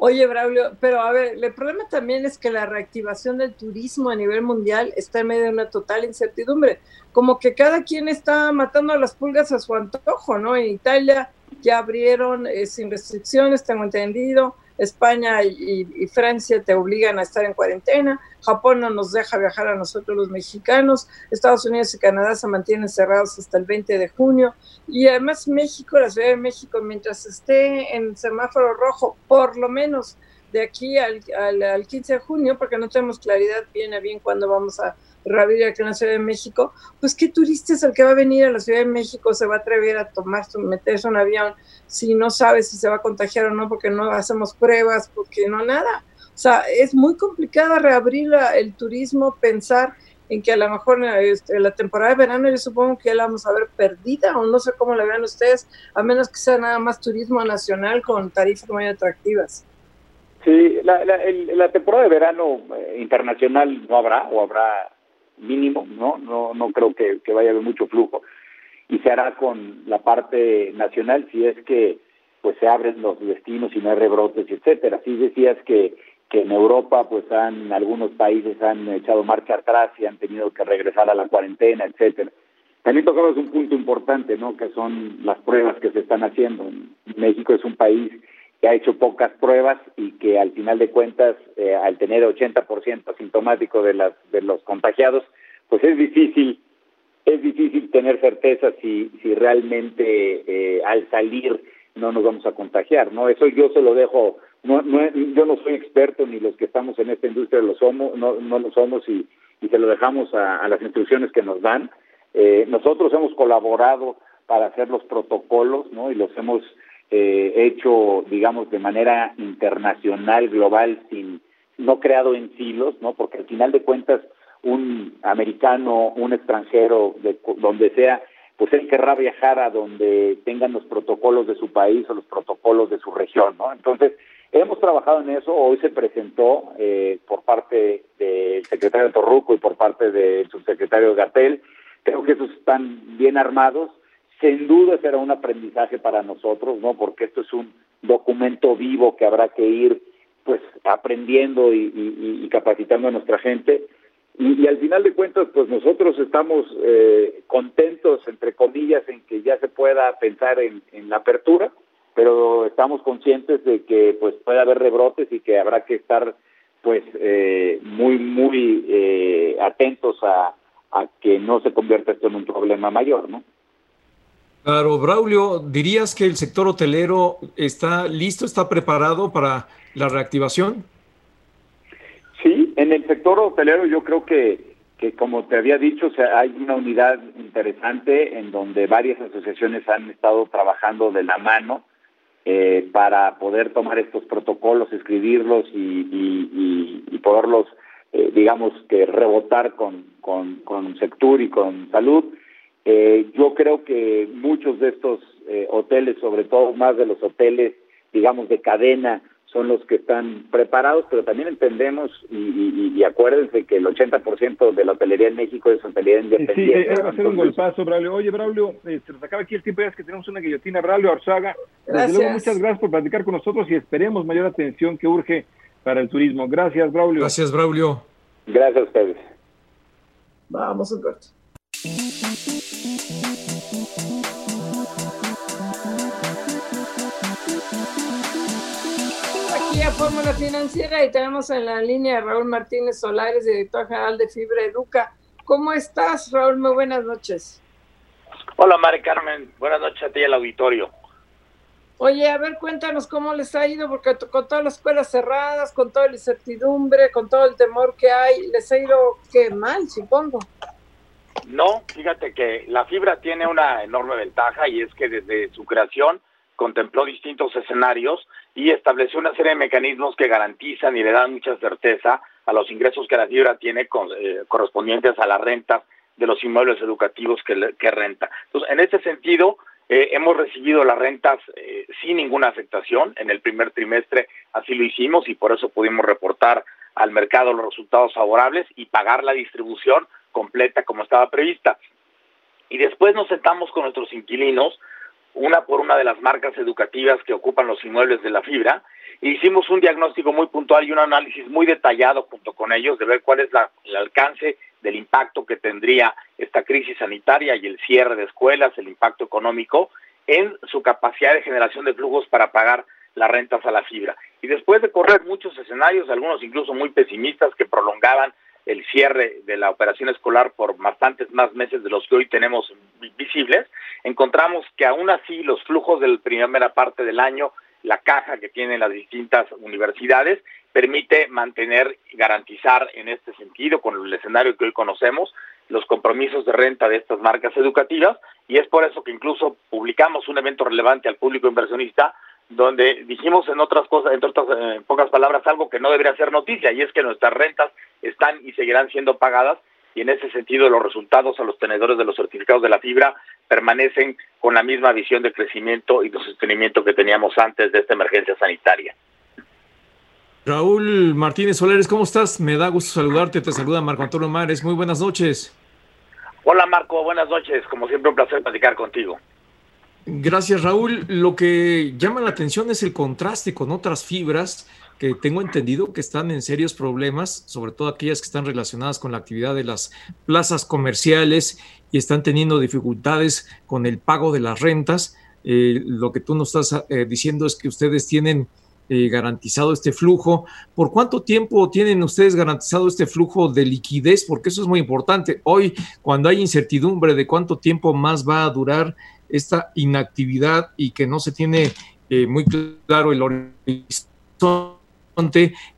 Oye, Braulio, pero a ver, el problema también es que la reactivación del turismo a nivel mundial está en medio de una total incertidumbre. Como que cada quien está matando a las pulgas a su antojo, ¿no? En Italia ya abrieron eh, sin restricciones, tengo entendido. España y, Francia te obligan a estar en cuarentena, Japón no nos deja viajar a nosotros los mexicanos, Estados Unidos y Canadá se mantienen cerrados hasta el 20 de junio y además México, la Ciudad de México, mientras esté en semáforo rojo, por lo menos de aquí al, al 15 de junio, porque no tenemos claridad bien a bien cuándo vamos a reabrir aquí en la Ciudad de México, pues qué turista es el que va a venir a la Ciudad de México, se va a atrever a tomar, meterse un avión si no sabe si se va a contagiar o no, porque no hacemos pruebas, porque no nada. O sea, es muy complicado reabrir el turismo, pensar en que a lo mejor este, la temporada de verano yo supongo que ya la vamos a ver perdida o no sé cómo la vean ustedes, a menos que sea nada más turismo nacional con tarifas muy atractivas. Sí, la, la temporada de verano eh, internacional no habrá o habrá mínimo, ¿no? No, no creo que, vaya a haber mucho flujo y se hará con la parte nacional si es que pues se abren los destinos y no hay rebrotes, etcétera. Si decías que que en Europa pues han algunos países han echado marcha atrás y han tenido que regresar a la cuarentena, etcétera. También tocamos un punto importante, ¿no? Que son las pruebas que se están haciendo. México es un país que ha hecho pocas pruebas y que al final de cuentas, eh, al tener 80% asintomático de, las, de los contagiados, pues es difícil es difícil tener certeza si, si realmente eh, al salir no nos vamos a contagiar, ¿no? Eso yo se lo dejo, no, no, yo no soy experto ni los que estamos en esta industria lo somos, no, no lo somos y, y se lo dejamos a, a las instrucciones que nos dan. Eh, nosotros hemos colaborado para hacer los protocolos, ¿no? Y los hemos eh, hecho, digamos, de manera internacional, global, sin no creado en silos, ¿no? Porque al final de cuentas un americano, un extranjero, de donde sea, pues él querrá viajar a donde tengan los protocolos de su país o los protocolos de su región, ¿no? Entonces, hemos trabajado en eso. Hoy se presentó eh, por parte del secretario Torruco y por parte del subsecretario Gatel. Creo que esos están bien armados. Sin duda será un aprendizaje para nosotros, ¿no? Porque esto es un documento vivo que habrá que ir, pues, aprendiendo y, capacitando a nuestra gente y, al final de cuentas, pues nosotros estamos eh, contentos, entre comillas, en que ya se pueda pensar en, la apertura, pero estamos conscientes de que pues puede haber rebrotes y que habrá que estar pues eh, muy, muy eh, atentos a que no se convierta esto en un problema mayor, ¿no? Claro, Braulio, ¿dirías que el sector hotelero está listo, está preparado para la reactivación? Sí, en el sector hotelero yo creo que, que como te había dicho, o sea, hay una unidad interesante en donde varias asociaciones han estado trabajando de la mano eh, para poder tomar estos protocolos, escribirlos y, y, y, poderlos, eh, digamos, que rebotar con, con, con Sectur y con Salud. Eh, yo creo que muchos de estos eh, hoteles, sobre todo más de los hoteles, digamos, de cadena, son los que están preparados, pero también entendemos y, y, acuérdense que el 80% de la hotelería en México es hotelería independiente. Sí, va a ser un golpazo, Braulio. Oye, Braulio, eh, se nos acaba aquí el tiempo, ya es que tenemos una guillotina. Braulio Arzaga, desde luego, muchas gracias por platicar con nosotros y esperemos mayor atención que urge para el turismo. Gracias, Braulio. Gracias, Braulio. Gracias a ustedes. Vamos, Humberto. Fórmula Financiera y tenemos en la línea a Raúl Martínez Solares, director general de Fibra Educa. ¿Cómo estás, Raúl? Muy buenas noches. Hola, Mari Carmen. Buenas noches a ti y al auditorio. Oye, a ver, cuéntanos cómo les ha ido, porque con todas las escuelas cerradas, con toda la incertidumbre, con todo el temor que hay, les ha ido qué mal, supongo. No, fíjate que la fibra tiene una enorme ventaja y es que desde su creación contempló distintos escenarios y estableció una serie de mecanismos que garantizan y le dan mucha certeza a los ingresos que la fibra tiene eh, correspondientes a las rentas de los inmuebles educativos que, renta. Entonces, en ese sentido, eh, hemos recibido las rentas eh, sin ninguna afectación. En el primer trimestre así lo hicimos y por eso pudimos reportar al mercado los resultados favorables y pagar la distribución completa como estaba prevista. Y después nos sentamos con nuestros inquilinos una por una de las marcas educativas que ocupan los inmuebles de la fibra, e hicimos un diagnóstico muy puntual y un análisis muy detallado junto con ellos de ver cuál es el alcance del impacto que tendría esta crisis sanitaria y el cierre de escuelas, el impacto económico en su capacidad de generación de flujos para pagar las rentas a la fibra. Y después de correr muchos escenarios, algunos incluso muy pesimistas que prolongaban el cierre de la operación escolar por bastantes más meses de los que hoy tenemos visibles, encontramos que aún así los flujos de la primera parte del año, la caja que tienen las distintas universidades, permite mantener y garantizar en este sentido, con el escenario que hoy conocemos, los compromisos de renta de estas marcas educativas y es por eso que incluso publicamos un evento relevante al público inversionista donde dijimos en otras cosas, en otras en pocas palabras, algo que no debería ser noticia, y es que nuestras rentas están y seguirán siendo pagadas, y en ese sentido los resultados a los tenedores de los certificados de la fibra permanecen con la misma visión de crecimiento y de sostenimiento que teníamos antes de esta emergencia sanitaria. Raúl Martínez Soleres, ¿cómo estás? Me da gusto saludarte, te saluda Marco Antonio Mares, muy buenas noches. Hola Marco, buenas noches, como siempre un placer platicar contigo. Gracias, Raúl. Lo que llama la atención es el contraste con otras fibras que tengo entendido que están en serios problemas, sobre todo aquellas que están relacionadas con la actividad de las plazas comerciales y están teniendo dificultades con el pago de las rentas. Eh, lo que tú nos estás eh, diciendo es que ustedes tienen eh, garantizado este flujo. ¿Por cuánto tiempo tienen ustedes garantizado este flujo de liquidez? Porque eso es muy importante. Hoy, cuando hay incertidumbre de cuánto tiempo más va a durar esta inactividad y que no se tiene eh, muy claro el horizonte,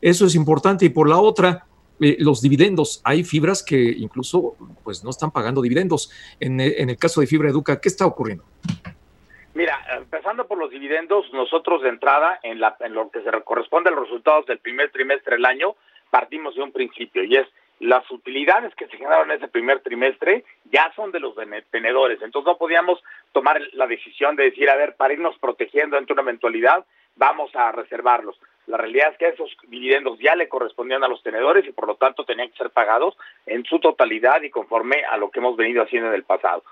eso es importante. Y por la otra, eh, los dividendos, hay fibras que incluso pues no están pagando dividendos. En, en el caso de Fibra Educa, ¿qué está ocurriendo? Mira, empezando por los dividendos, nosotros de entrada, en, la, en lo que se corresponde a los resultados del primer trimestre del año, partimos de un principio y es las utilidades que se generaron en ese primer trimestre ya son de los tenedores. Entonces no podíamos tomar la decisión de decir, a ver, para irnos protegiendo ante una eventualidad, vamos a reservarlos. La realidad es que esos dividendos ya le correspondían a los tenedores y por lo tanto tenían que ser pagados en su totalidad y conforme a lo que hemos venido haciendo en el pasado.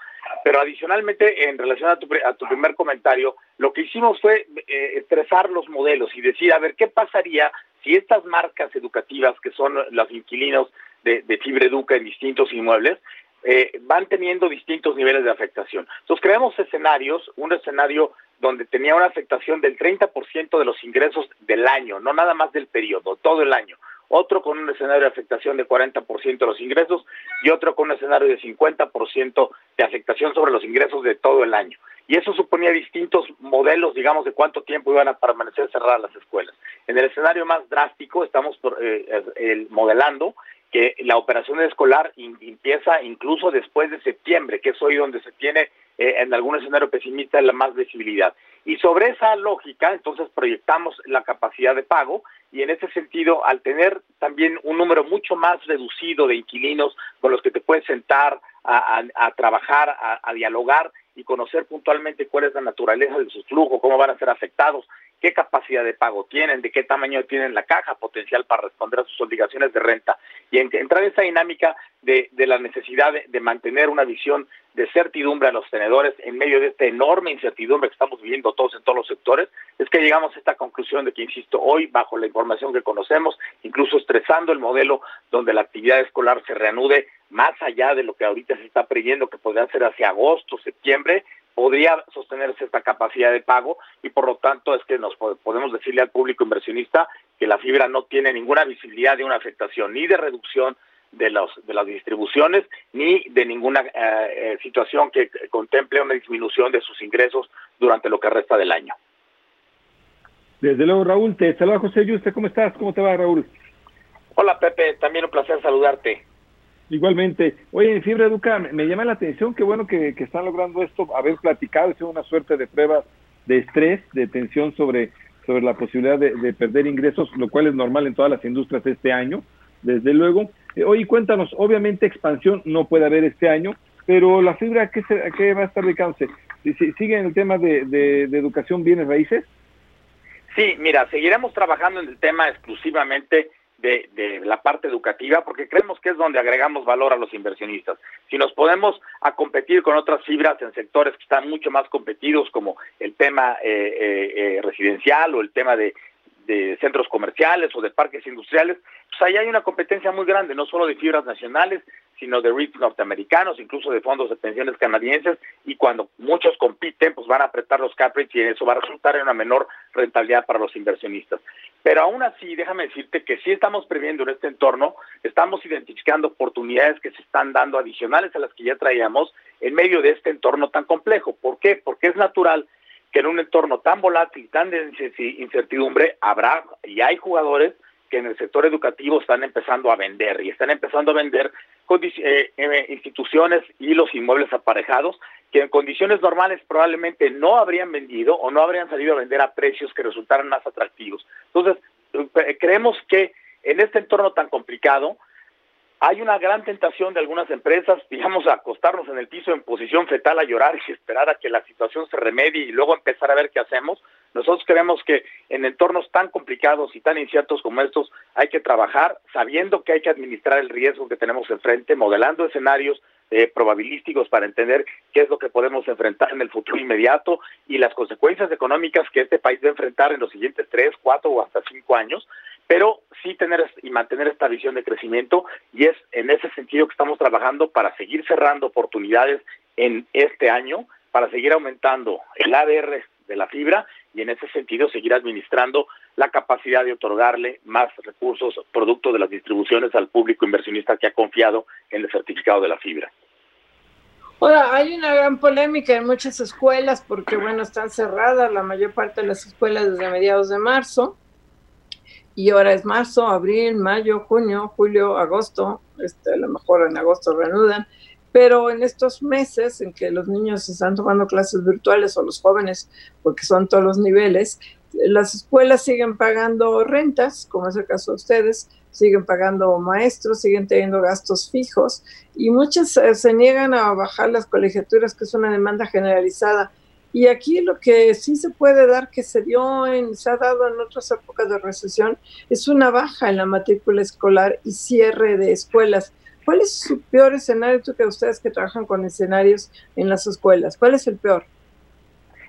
Pero adicionalmente, en relación a tu, a tu primer comentario, lo que hicimos fue eh, estresar los modelos y decir, a ver, ¿qué pasaría si estas marcas educativas, que son los inquilinos de, de Fibra Educa en distintos inmuebles, eh, van teniendo distintos niveles de afectación. Entonces creamos escenarios, un escenario donde tenía una afectación del 30% de los ingresos del año, no nada más del periodo, todo el año. Otro con un escenario de afectación de 40% de los ingresos y otro con un escenario de 50% de afectación sobre los ingresos de todo el año. Y eso suponía distintos modelos, digamos, de cuánto tiempo iban a permanecer cerradas las escuelas. En el escenario más drástico estamos eh, modelando que la operación escolar empieza incluso después de septiembre, que es hoy donde se tiene eh, en algún escenario pesimista la más visibilidad. Y sobre esa lógica, entonces proyectamos la capacidad de pago y en ese sentido, al tener también un número mucho más reducido de inquilinos con los que te puedes sentar a, trabajar, a dialogar, y conocer puntualmente cuál es la naturaleza de su flujo, cómo van a ser afectados, qué capacidad de pago tienen, de qué tamaño tienen la caja potencial para responder a sus obligaciones de renta. Y entrar en esa dinámica de, la necesidad de, mantener una visión de certidumbre a los tenedores en medio de esta enorme incertidumbre que estamos viviendo todos en todos los sectores, es que llegamos a esta conclusión de que, insisto, hoy, bajo la información que conocemos, incluso estresando el modelo donde la actividad escolar se reanude más allá de lo que ahorita se está previendo, que podría ser hacia agosto, septiembre, podría sostenerse esta capacidad de pago y por lo tanto es que nos podemos decirle al público inversionista que la fibra no tiene ninguna visibilidad de una afectación ni de reducción de, los, de las distribuciones ni de ninguna eh, eh, situación que contemple una disminución de sus ingresos durante lo que resta del año. Desde luego, Raúl, te saluda José Yuste, ¿cómo estás? ¿Cómo te va, Raúl? Hola, Pepe, también un placer saludarte. Igualmente. Oye, en Fibra Educa, me, llama la atención, qué bueno que, están logrando esto, haber platicado, es una suerte de pruebas de estrés, de tensión sobre, sobre la posibilidad de, perder ingresos, lo cual es normal en todas las industrias este año, desde luego. Eh, oye, cuéntanos, obviamente expansión no puede haber este año, pero la fibra, ¿qué, se, qué va a estar dedicándose? ¿Sigue en el tema de, de, de educación bienes raíces? Sí, mira, seguiremos trabajando en el tema exclusivamente de, la parte educativa, porque creemos que es donde agregamos valor a los inversionistas. Si nos podemos a competir con otras fibras en sectores que están mucho más competidos, como el tema eh, eh, eh residencial o el tema de, centros comerciales o de parques industriales, pues ahí hay una competencia muy grande, no solo de fibras nacionales, sino de REITs norteamericanos, incluso de fondos de pensiones canadienses, y cuando muchos compiten, pues van a apretar los cap y eso va a resultar en una menor rentabilidad para los inversionistas. Pero aún así, déjame decirte que sí estamos previendo en este entorno, estamos identificando oportunidades que se están dando adicionales a las que ya traíamos en medio de este entorno tan complejo. ¿Por qué? Porque es natural que en un entorno tan volátil, tan de incertidumbre, habrá y hay jugadores que en el sector educativo están empezando a vender y están empezando a vender eh, eh, instituciones y los inmuebles aparejados que en condiciones normales probablemente no habrían vendido o no habrían salido a vender a precios que resultaran más atractivos. Entonces, eh, creemos que en este entorno tan complicado, hay una gran tentación de algunas empresas, digamos, a acostarnos en el piso en posición fetal a llorar y esperar a que la situación se remedie y luego empezar a ver qué hacemos. Nosotros creemos que en entornos tan complicados y tan inciertos como estos hay que trabajar sabiendo que hay que administrar el riesgo que tenemos enfrente, modelando escenarios eh, probabilísticos para entender qué es lo que podemos enfrentar en el futuro inmediato y las consecuencias económicas que este país va a enfrentar en los siguientes tres, cuatro o hasta cinco años pero sí tener y mantener esta visión de crecimiento y es en ese sentido que estamos trabajando para seguir cerrando oportunidades en este año, para seguir aumentando el ADR de la fibra y en ese sentido seguir administrando la capacidad de otorgarle más recursos producto de las distribuciones al público inversionista que ha confiado en el certificado de la fibra. Ahora, hay una gran polémica en muchas escuelas porque, bueno, están cerradas la mayor parte de las escuelas desde mediados de marzo y ahora es marzo, abril, mayo, junio, julio, agosto, este, a lo mejor en agosto reanudan, pero en estos meses en que los niños están tomando clases virtuales o los jóvenes, porque son todos los niveles, las escuelas siguen pagando rentas, como es el caso de ustedes, siguen pagando maestros, siguen teniendo gastos fijos y muchas eh, se niegan a bajar las colegiaturas, que es una demanda generalizada y aquí lo que sí se puede dar, que se dio en, se ha dado en otras épocas de recesión, es una baja en la matrícula escolar y cierre de escuelas. ¿Cuál es su peor escenario, tú que ustedes que trabajan con escenarios en las escuelas? ¿Cuál es el peor?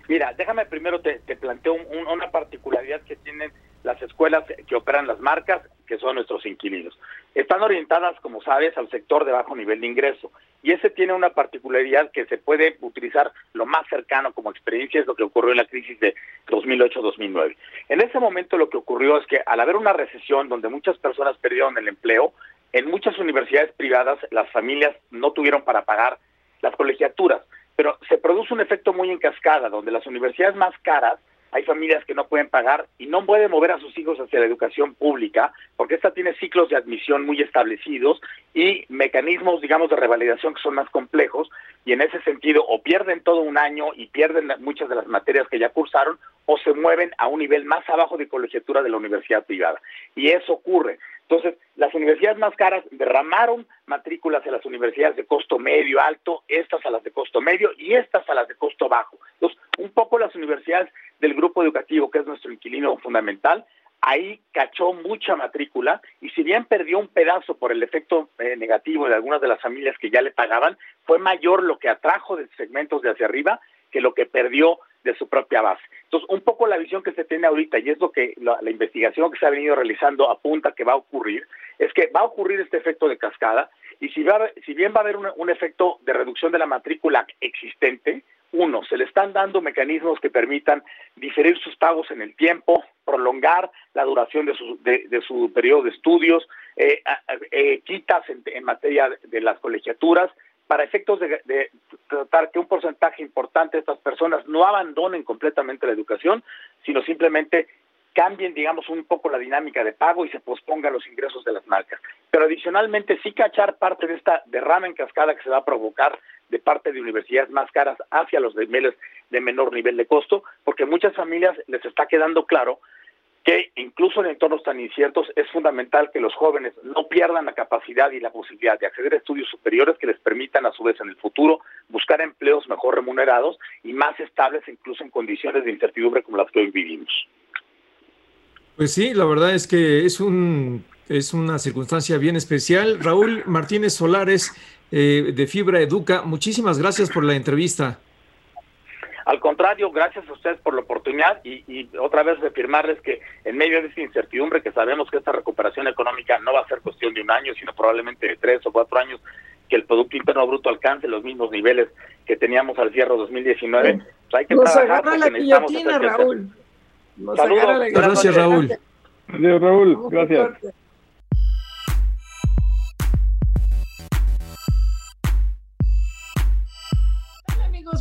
Mira, déjame primero te, te planteo una particularidad que tienen las escuelas que operan las marcas, que son nuestros inquilinos. Están orientadas, como sabes, al sector de bajo nivel de ingreso. Y ese tiene una particularidad que se puede utilizar lo más cercano como experiencia, es lo que ocurrió en la crisis de 2008-2009. En ese momento lo que ocurrió es que al haber una recesión donde muchas personas perdieron el empleo, en muchas universidades privadas las familias no tuvieron para pagar las colegiaturas. Pero se produce un efecto muy en cascada, donde las universidades más caras hay familias que no pueden pagar y no pueden mover a sus hijos hacia la educación pública porque esta tiene ciclos de admisión muy establecidos y mecanismos, digamos, de revalidación que son más complejos y en ese sentido o pierden todo un año y pierden muchas de las materias que ya cursaron o se mueven a un nivel más abajo de colegiatura de la universidad privada. Y eso ocurre. Entonces, las universidades más caras derramaron matrículas a las universidades de costo medio alto, estas a las de costo medio y estas a las de costo bajo. Entonces, un poco las universidades del grupo educativo, que es nuestro inquilino fundamental, ahí cachó mucha matrícula y si bien perdió un pedazo por el efecto eh, negativo de algunas de las familias que ya le pagaban, fue mayor lo que atrajo de segmentos de hacia arriba que lo que perdió de su propia base. Entonces, un poco la visión que se tiene ahorita, y es lo que la, investigación que se ha venido realizando apunta que va a ocurrir, es que va a ocurrir este efecto de cascada, y si, va, si bien va a haber un efecto de reducción de la matrícula existente, uno, se le están dando mecanismos que permitan diferir sus pagos en el tiempo, prolongar la duración de su, de, su periodo de estudios, eh, eh, quitas en, en materia de las colegiaturas, para efectos de, tratar que un porcentaje importante de estas personas no abandonen completamente la educación, sino simplemente cambien, digamos, un poco la dinámica de pago y se pospongan los ingresos de las marcas. Pero adicionalmente sí cachar parte de esta derrama en cascada que se va a provocar de parte de universidades más caras hacia los niveles de menor nivel de costo, porque muchas familias les está quedando claro que incluso en entornos tan inciertos es fundamental que los jóvenes no pierdan la capacidad y la posibilidad de acceder a estudios superiores que les permitan a su vez en el futuro buscar empleos mejor remunerados y más estables incluso en condiciones de incertidumbre como las que hoy vivimos. Pues sí, la verdad es que es un es una circunstancia bien especial. Raúl Martínez Solares eh, de Fibra Educa, muchísimas gracias por la entrevista. Al contrario, gracias a ustedes por la oportunidad y, otra vez reafirmarles que en medio de esa incertidumbre, que sabemos que esta recuperación económica no va a ser cuestión de un año, sino probablemente de tres o cuatro años, que el Producto Interno Bruto alcance los mismos niveles que teníamos al cierre 2019, pues hay que Nos agarra la guillotina, Raúl. Saludos. Gracias, Raúl. Adiós, Raúl. Gracias.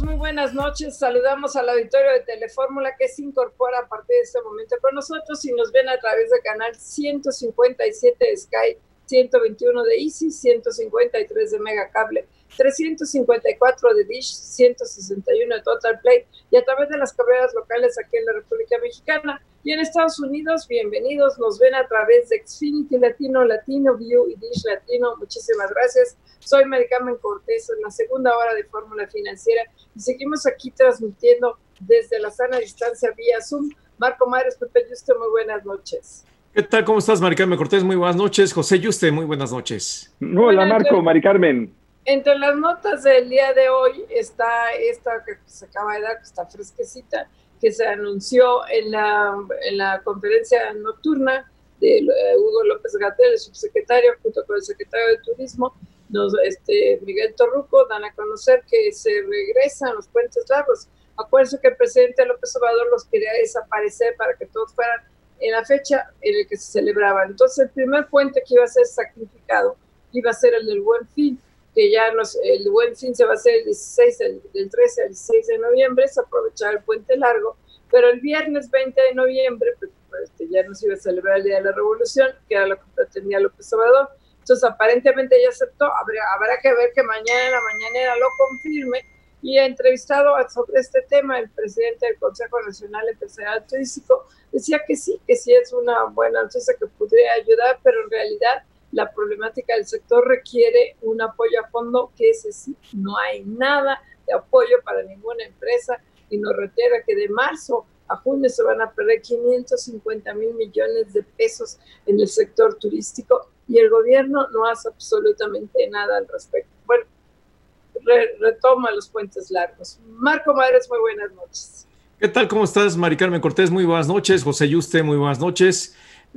Muy buenas noches. Saludamos al auditorio de Telefórmula que se incorpora a partir de este momento con nosotros y nos ven a través del canal 157 de Sky, 121 de Easy, 153 de Mega Cable 354 de Dish, 161 de Total Play y a través de las carreras locales aquí en la República Mexicana. Y en Estados Unidos, bienvenidos, nos ven a través de Xfinity Latino, Latino View y Dish Latino. Muchísimas gracias. Soy Maricarmen Cortés en la segunda hora de Fórmula Financiera y seguimos aquí transmitiendo desde la sana distancia vía Zoom. Marco Mares, Pepe Yuste, muy buenas noches. ¿Qué tal? ¿Cómo estás, Maricarmen Cortés? Muy buenas noches. José Yuste, muy buenas noches. Hola, Marco, Maricarmen. Entre las notas del día de hoy está esta que se acaba de dar, que está fresquecita, que se anunció en la, en la conferencia nocturna de eh, Hugo López Gatel, el subsecretario, junto con el secretario de Turismo, nos, este, Miguel Torruco, dan a conocer que se regresan los puentes largos. Acuérdense que el presidente López Obrador los quería desaparecer para que todos fueran en la fecha en la que se celebraban. Entonces, el primer puente que iba a ser sacrificado iba a ser el del Buen Fin que ya el buen fin se va a hacer el 16, del 13 al 16 de noviembre, es aprovechar el puente largo, pero el viernes 20 de noviembre, pues, pues, este, ya no se iba a celebrar el Día de la Revolución, que era lo que pretendía López Obrador, entonces aparentemente ya aceptó, habrá, habrá que ver que mañana en la mañanera lo confirme, y ha entrevistado sobre este tema el presidente del Consejo Nacional Empresarial Turístico, decía que sí, que sí es una buena noticia que podría ayudar, pero en realidad la problemática del sector requiere un apoyo a fondo que ese sí, no hay nada de apoyo para ninguna empresa. Y nos reitera que de marzo a junio se van a perder 550 mil millones de pesos en el sector turístico y el gobierno no hace absolutamente nada al respecto. Bueno, retoma los puentes largos. Marco Madres, muy buenas noches. ¿Qué tal? ¿Cómo estás, Mari Carmen Cortés? Muy buenas noches. José Yuste, muy buenas noches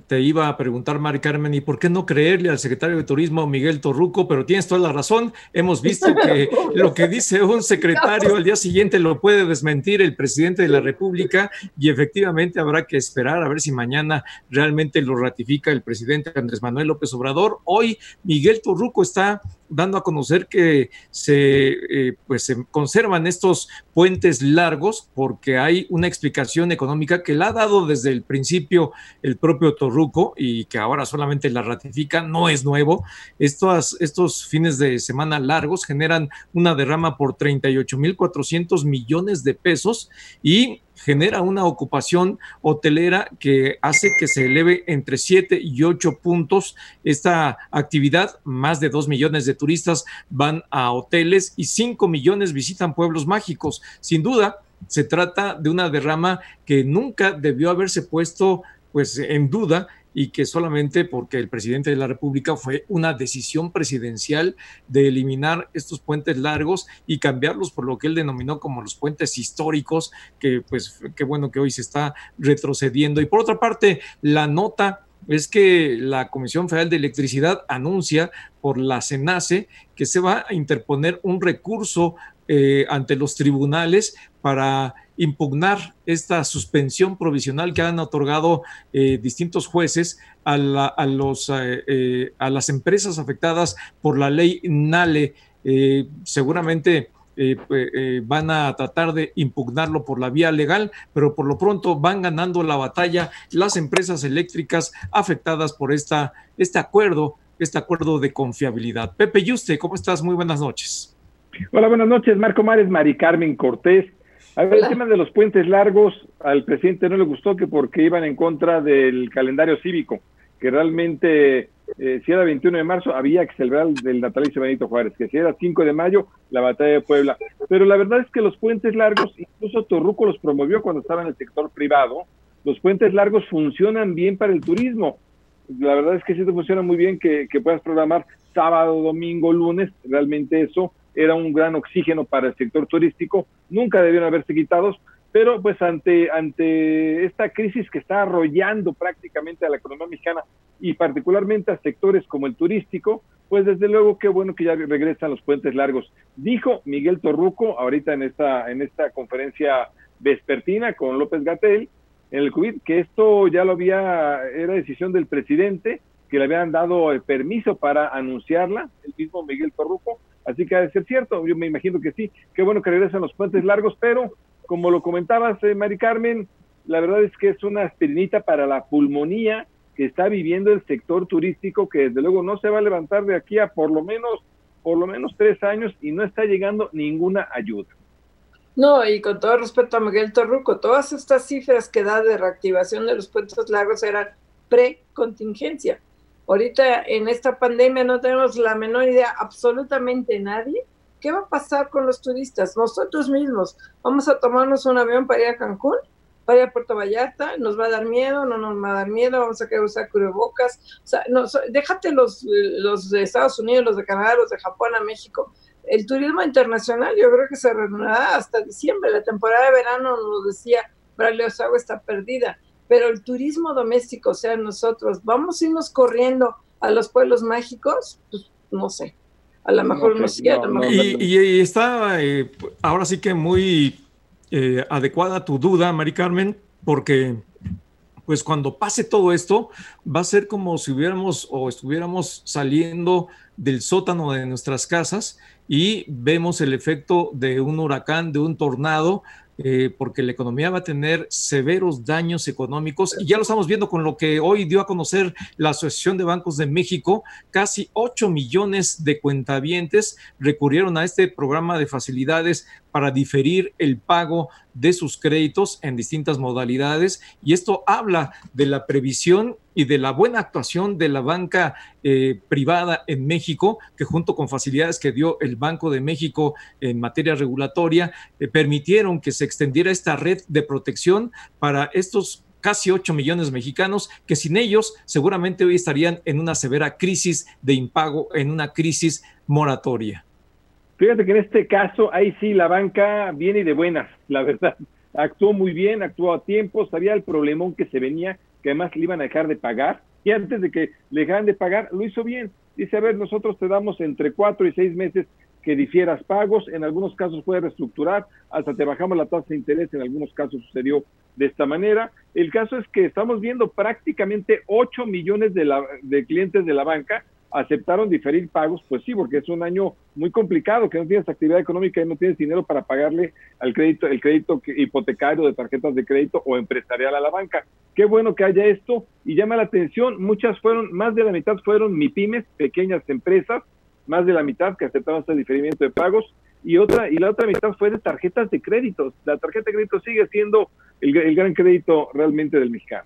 te iba a preguntar, Mari Carmen, ¿y por qué no creerle al secretario de Turismo, Miguel Torruco? Pero tienes toda la razón. Hemos visto que lo que dice un secretario al día siguiente lo puede desmentir el presidente de la República y efectivamente habrá que esperar a ver si mañana realmente lo ratifica el presidente Andrés Manuel López Obrador. Hoy Miguel Torruco está dando a conocer que se, eh, pues, se conservan estos puentes largos porque hay una explicación económica que la ha dado desde el principio el propio Torruco y que ahora solamente la ratifica, no es nuevo. Estos, estos fines de semana largos generan una derrama por 38.400 millones de pesos y genera una ocupación hotelera que hace que se eleve entre 7 y 8 puntos esta actividad. Más de 2 millones de turistas van a hoteles y 5 millones visitan pueblos mágicos. Sin duda, se trata de una derrama que nunca debió haberse puesto pues en duda y que solamente porque el presidente de la República fue una decisión presidencial de eliminar estos puentes largos y cambiarlos por lo que él denominó como los puentes históricos, que pues qué bueno que hoy se está retrocediendo. Y por otra parte, la nota es que la Comisión Federal de Electricidad anuncia por la CENACE que se va a interponer un recurso eh, ante los tribunales para impugnar esta suspensión provisional que han otorgado eh, distintos jueces a, los, eh, a las empresas afectadas por la ley NALE. seguramente eh, eh, van a tratar de impugnarlo por la vía legal, pero por lo pronto van ganando la batalla las empresas eléctricas afectadas por este acuerdo, este acuerdo de confiabilidad. Pepe Yuste, ¿cómo estás? Muy buenas noches. Hola, buenas noches. Marco Mares, Mari Carmen Cortés. A ver, el tema de los puentes largos, al presidente no le gustó que porque iban en contra del calendario cívico, que realmente eh, si era 21 de marzo, había que celebrar el natalicio Benito Juárez, que si era 5 de mayo, la batalla de Puebla. Pero la verdad es que los puentes largos, incluso Torruco los promovió cuando estaba en el sector privado, los puentes largos funcionan bien para el turismo. La verdad es que sí te funciona muy bien que, que puedas programar sábado, domingo, lunes, realmente eso era un gran oxígeno para el sector turístico, nunca debieron haberse quitados, pero pues ante, ante esta crisis que está arrollando prácticamente a la economía mexicana y particularmente a sectores como el turístico, pues desde luego qué bueno que ya regresan los puentes largos. Dijo Miguel Torruco ahorita en esta, en esta conferencia vespertina con López Gatel en el COVID, que esto ya lo había, era decisión del presidente, que le habían dado el permiso para anunciarla, el mismo Miguel Torruco, así que ha de ser cierto, yo me imagino que sí, qué bueno que regresan los puentes largos, pero como lo comentabas, eh, Mari Carmen, la verdad es que es una aspirinita para la pulmonía que está viviendo el sector turístico, que desde luego no se va a levantar de aquí a por lo menos, por lo menos tres años y no está llegando ninguna ayuda. No, y con todo respeto a Miguel Torruco, todas estas cifras que da de reactivación de los puentes largos eran pre-contingencia. Ahorita en esta pandemia no tenemos la menor idea absolutamente nadie ¿Qué va a pasar con los turistas? Nosotros mismos vamos a tomarnos un avión para ir a Cancún, para ir a Puerto Vallarta, nos va a dar miedo, no nos va a dar miedo, vamos a querer usar cubrebocas. O sea, no, déjate los, los de Estados Unidos, los de Canadá, los de Japón a México. El turismo internacional yo creo que se reanudará hasta diciembre. La temporada de verano nos decía, Braille Osago está perdida. Pero el turismo doméstico, o sea, nosotros, ¿vamos a irnos corriendo a los pueblos mágicos? Pues no sé a lo mejor no, sí, y, está eh, ahora sí que muy eh, adecuada tu duda, Mari Carmen, porque pues cuando pase todo esto va a ser como si hubiéramos o estuviéramos saliendo del sótano de nuestras casas y vemos el efecto de un huracán, de un tornado, eh, porque la economía va a tener severos daños económicos y ya lo estamos viendo con lo que hoy dio a conocer la Asociación de Bancos de México. Casi 8 millones de cuentavientes recurrieron a este programa de facilidades para diferir el pago de sus créditos en distintas modalidades y esto habla de la previsión y de la buena actuación de la banca eh, privada en México, que junto con facilidades que dio el Banco de México en materia regulatoria, eh, permitieron que se extendiera esta red de protección para estos casi 8 millones mexicanos que sin ellos seguramente hoy estarían en una severa crisis de impago, en una crisis moratoria. Fíjate que en este caso, ahí sí, la banca viene de buenas, la verdad. Actuó muy bien, actuó a tiempo, sabía el problemón que se venía, que además le iban a dejar de pagar, y antes de que le dejaran de pagar, lo hizo bien. Dice, a ver, nosotros te damos entre cuatro y seis meses que difieras pagos, en algunos casos puede reestructurar, hasta te bajamos la tasa de interés, en algunos casos sucedió de esta manera. El caso es que estamos viendo prácticamente 8 millones de, la, de clientes de la banca aceptaron diferir pagos, pues sí, porque es un año muy complicado, que no tienes actividad económica y no tienes dinero para pagarle al crédito, el crédito hipotecario de tarjetas de crédito o empresarial a la banca. Qué bueno que haya esto y llama la atención, muchas fueron, más de la mitad fueron MIPIMES, pequeñas empresas, más de la mitad que aceptaron este diferimiento de pagos y otra y la otra mitad fue de tarjetas de crédito. La tarjeta de crédito sigue siendo el, el gran crédito realmente del mexicano.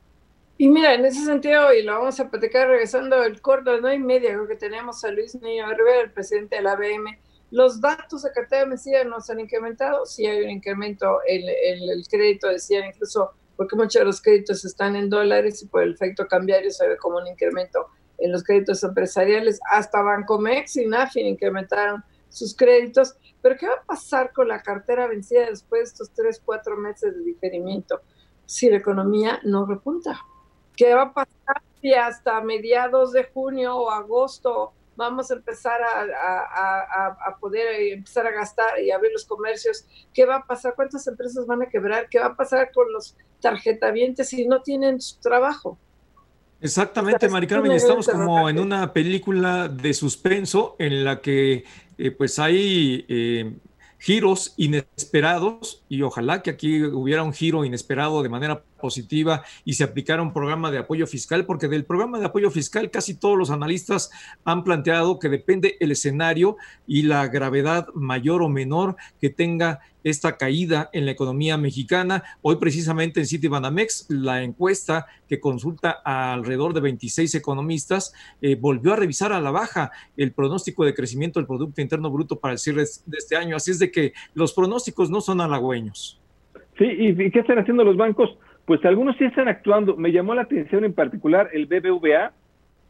Y mira, en ese sentido, y lo vamos a platicar regresando al corto, no y media, creo que tenemos a Luis Niño Rivera, el presidente de la ABM. Los datos de cartera de Mesía no se han incrementado, sí hay un incremento en el, crédito, decían incluso, porque muchos de los créditos están en dólares y por el efecto cambiario se ve como un incremento en los créditos empresariales. Hasta Bancomex y Nafin incrementaron sus créditos. Pero ¿qué va a pasar con la cartera vencida después de estos tres, cuatro meses de diferimiento si la economía no repunta? ¿Qué va a pasar si hasta mediados de junio o agosto vamos a empezar a, poder empezar a gastar y abrir los comercios? ¿Qué va a pasar? ¿Cuántas empresas van a quebrar? ¿Qué va a pasar con los tarjetavientes si no tienen su trabajo? Exactamente, Mari Carmen, estamos como en una película de suspenso en la que eh, pues hay... Eh, giros inesperados y ojalá que aquí hubiera un giro inesperado de manera positiva y se aplicara un programa de apoyo fiscal, porque del programa de apoyo fiscal casi todos los analistas han planteado que depende el escenario y la gravedad mayor o menor que tenga esta caída en la economía mexicana. Hoy precisamente en Citibanamex, la encuesta que consulta a alrededor de 26 economistas eh, volvió a revisar a la baja el pronóstico de crecimiento del Producto Interno Bruto para el cierre de este año. Así es de que los pronósticos no son halagüeños. Sí, ¿y qué están haciendo los bancos? Pues algunos sí están actuando. Me llamó la atención en particular el BBVA,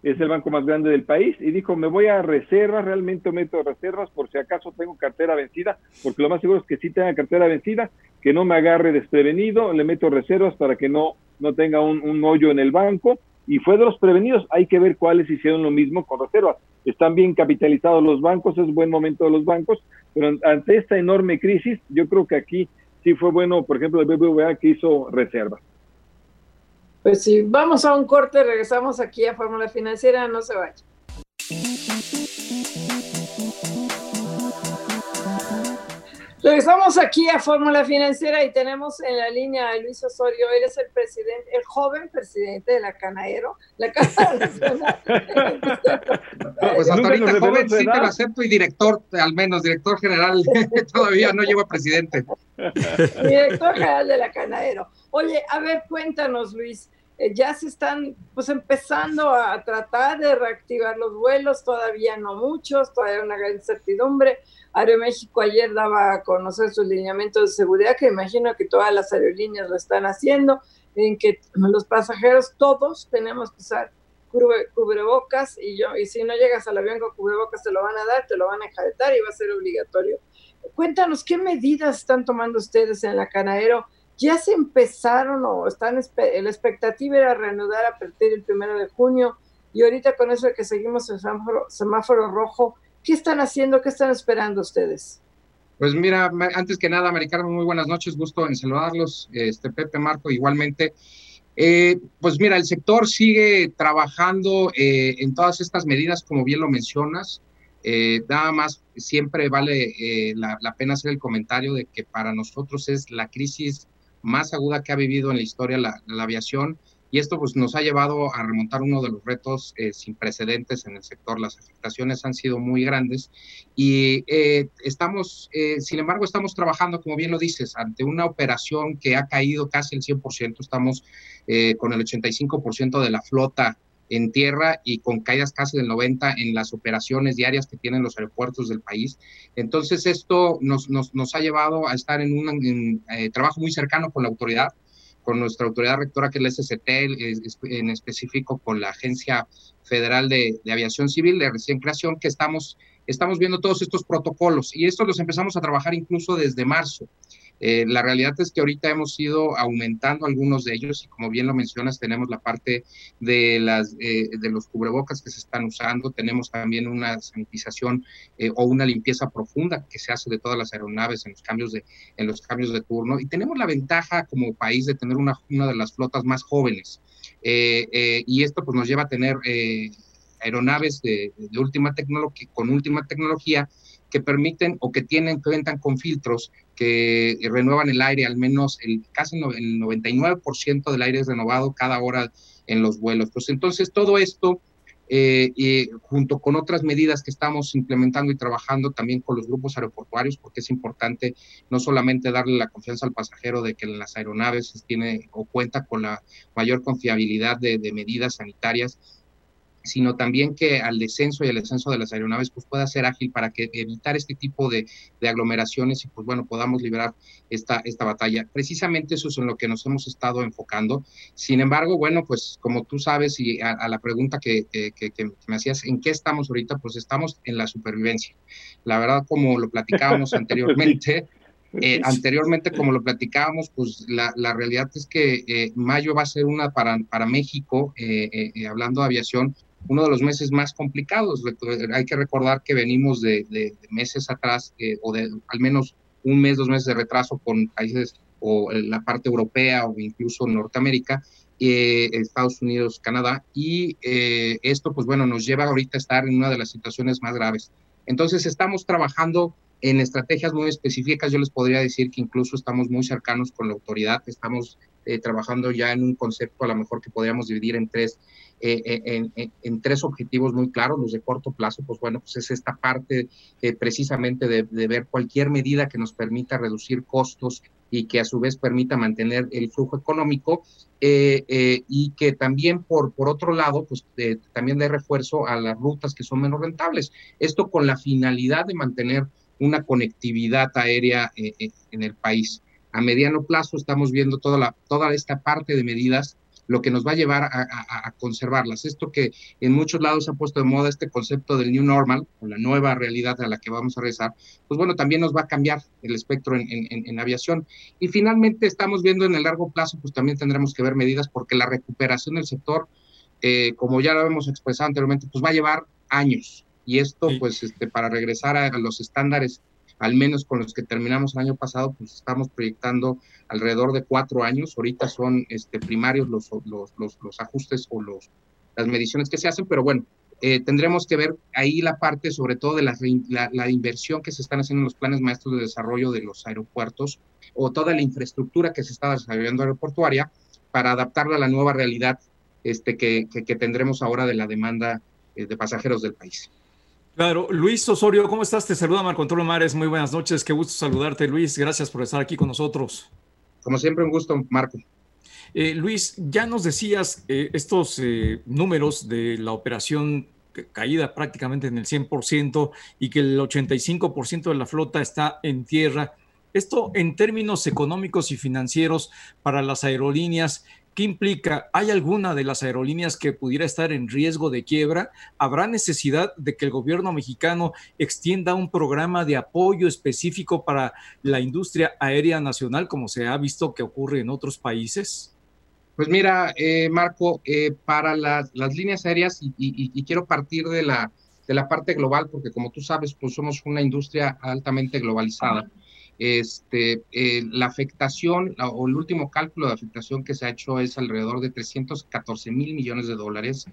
es el banco más grande del país, y dijo, me voy a reservas, realmente meto reservas por si acaso tengo cartera vencida, porque lo más seguro es que sí tenga cartera vencida, que no me agarre desprevenido, le meto reservas para que no, no tenga un, un hoyo en el banco, y fue de los prevenidos. Hay que ver cuáles hicieron lo mismo con reservas. Están bien capitalizados los bancos, es buen momento de los bancos, pero ante esta enorme crisis, yo creo que aquí sí fue bueno, por ejemplo, el BBVA que hizo reservas. Pues sí, vamos a un corte, regresamos aquí a Fórmula Financiera, no se vaya. Regresamos aquí a Fórmula Financiera y tenemos en la línea a Luis Osorio. Él es el presidente, el joven presidente de la Canaero, la Casa Pues hasta ahorita joven sí te lo acepto y director, al menos director general, todavía no llevo a presidente. Director general de la Canaero. Oye, a ver, cuéntanos, Luis. Eh, ya se están pues empezando a tratar de reactivar los vuelos, todavía no muchos, todavía una gran incertidumbre. Aeroméxico ayer daba a conocer sus lineamientos de seguridad, que imagino que todas las aerolíneas lo están haciendo, en que los pasajeros todos tenemos que usar cubrebocas y yo y si no llegas al avión con cubrebocas te lo van a dar, te lo van a enjaretar y va a ser obligatorio. Cuéntanos qué medidas están tomando ustedes en la Canaero. Ya se empezaron o están la expectativa era reanudar a partir del primero de junio y ahorita con eso de que seguimos en semáforo, semáforo rojo, ¿Qué están haciendo? ¿Qué están esperando ustedes? Pues mira, antes que nada, Maricarmen, muy buenas noches, gusto en saludarlos, este Pepe Marco igualmente. Eh, pues mira, el sector sigue trabajando eh, en todas estas medidas, como bien lo mencionas. Eh, nada más, siempre vale la, pena hacer el comentario de que para nosotros es la crisis más aguda que ha vivido en la historia la aviación y esto pues, nos ha llevado a remontar uno de los retos eh, sin precedentes en el sector. Las afectaciones han sido muy grandes y eh, estamos, eh, sin embargo, estamos trabajando, como bien lo dices, ante una operación que ha caído casi el 100%. Estamos con el 85% de la flota en tierra y con caídas casi del 90 en las operaciones diarias que tienen los aeropuertos del país. Entonces, esto nos, nos, ha llevado a estar en un trabajo muy cercano con la autoridad con nuestra autoridad rectora, que es la SCT, en específico con la Agencia Federal de, Aviación Civil de recién creación, que estamos, estamos viendo todos estos protocolos y estos los empezamos a trabajar incluso desde marzo. Eh, la realidad es que ahorita hemos ido aumentando algunos de ellos y como bien lo mencionas, tenemos la parte de, las, eh, de los cubrebocas que se están usando, tenemos también una sanitización eh, o una limpieza profunda que se hace de todas las aeronaves en los cambios de, en los cambios de turno y tenemos la ventaja como país de tener una, una de las flotas más jóvenes. Y esto pues nos lleva a tener aeronaves de, de última tecnología, con última tecnología que permiten o que tienen, cuentan con filtros que renuevan el aire, al menos el, casi el 99% del aire es renovado cada hora en los vuelos. Pues entonces todo esto, eh, junto con otras medidas que estamos implementando y trabajando también con los grupos aeroportuarios, porque es importante no solamente darle la confianza al pasajero de que las aeronaves tiene o cuenta con la mayor confiabilidad de medidas sanitarias, sino también que al descenso y al descenso de las aeronaves pues pueda ser ágil para que evitar este tipo de, aglomeraciones y pues bueno, podamos liberar esta, esta batalla. Precisamente eso es en lo que nos hemos estado enfocando. Sin embargo, bueno, pues como tú sabes y a, la pregunta que, me hacías, ¿en qué estamos ahorita? Pues estamos en la supervivencia. La verdad, como lo platicábamos anteriormente, eh, anteriormente, como lo platicábamos, pues la, realidad es que eh, mayo va a ser una para, para México, eh, hablando de aviación, uno de los meses más complicados. Hay que recordar que venimos de, meses atrás, eh, o de al menos un mes, dos meses de retraso con países o la parte europea o incluso Norteamérica, eh, Estados Unidos, Canadá, y eh, esto, pues bueno, nos lleva ahorita a estar en una de las situaciones más graves. Entonces, estamos trabajando En estrategias muy específicas, yo les podría decir que incluso estamos muy cercanos con la autoridad, estamos eh, trabajando ya en un concepto a lo mejor que podríamos dividir en tres, eh, eh, en, tres objetivos muy claros. Los de corto plazo, pues bueno, pues es esta parte precisamente de, ver cualquier medida que nos permita reducir costos y que a su vez permita mantener el flujo económico y que también por, por otro lado, pues también dé refuerzo a las rutas que son menos rentables. Esto con la finalidad de mantener una conectividad aérea en el país a mediano plazo estamos viendo toda, toda esta parte de medidas lo que nos va a llevar a, conservarlas. Esto que en muchos lados se ha puesto de moda este concepto del new normal, o la nueva realidad a la que vamos a regresar, pues bueno, también nos va a cambiar el espectro en, aviación. Y finalmente estamos viendo en el largo plazo, pues también tendremos que ver medidas porque la recuperación del sector, eh, como ya lo hemos expresado anteriormente, pues va a llevar años. Y esto, pues, este, para regresar a los estándares al menos con los que terminamos el año pasado, pues estamos proyectando alrededor de cuatro años. Ahorita son este, primarios los, los, los, ajustes o los, las mediciones que se hacen, pero bueno, eh, tendremos que ver ahí la parte sobre todo de la, la, inversión que se están haciendo en los planes maestros de desarrollo de los aeropuertos o toda la infraestructura que se está desarrollando aeroportuaria para adaptarla a la nueva realidad este, que, que, tendremos ahora de la demanda eh, de pasajeros del país. Claro, Luis Osorio, ¿cómo estás? Te saluda Marco Antonio Mares, muy buenas noches, qué gusto saludarte Luis, gracias por estar aquí con nosotros. Como siempre, un gusto, Marco. Eh, Luis, ya nos decías eh, estos eh, números de la operación caída prácticamente en el 100% y que el 85% de la flota está en tierra. Esto en términos económicos y financieros para las aerolíneas, ¿Qué implica? ¿Hay alguna de las aerolíneas que pudiera estar en riesgo de quiebra? ¿Habrá necesidad de que el gobierno mexicano extienda un programa de apoyo específico para la industria aérea nacional, como se ha visto que ocurre en otros países? Pues mira, eh, Marco, eh, para las, líneas aéreas, y, quiero partir de la, de la parte global, porque como tú sabes, pues somos una industria altamente globalizada este, eh, la afectación o el último cálculo de afectación que se ha hecho es alrededor de 314 mil millones de dólares.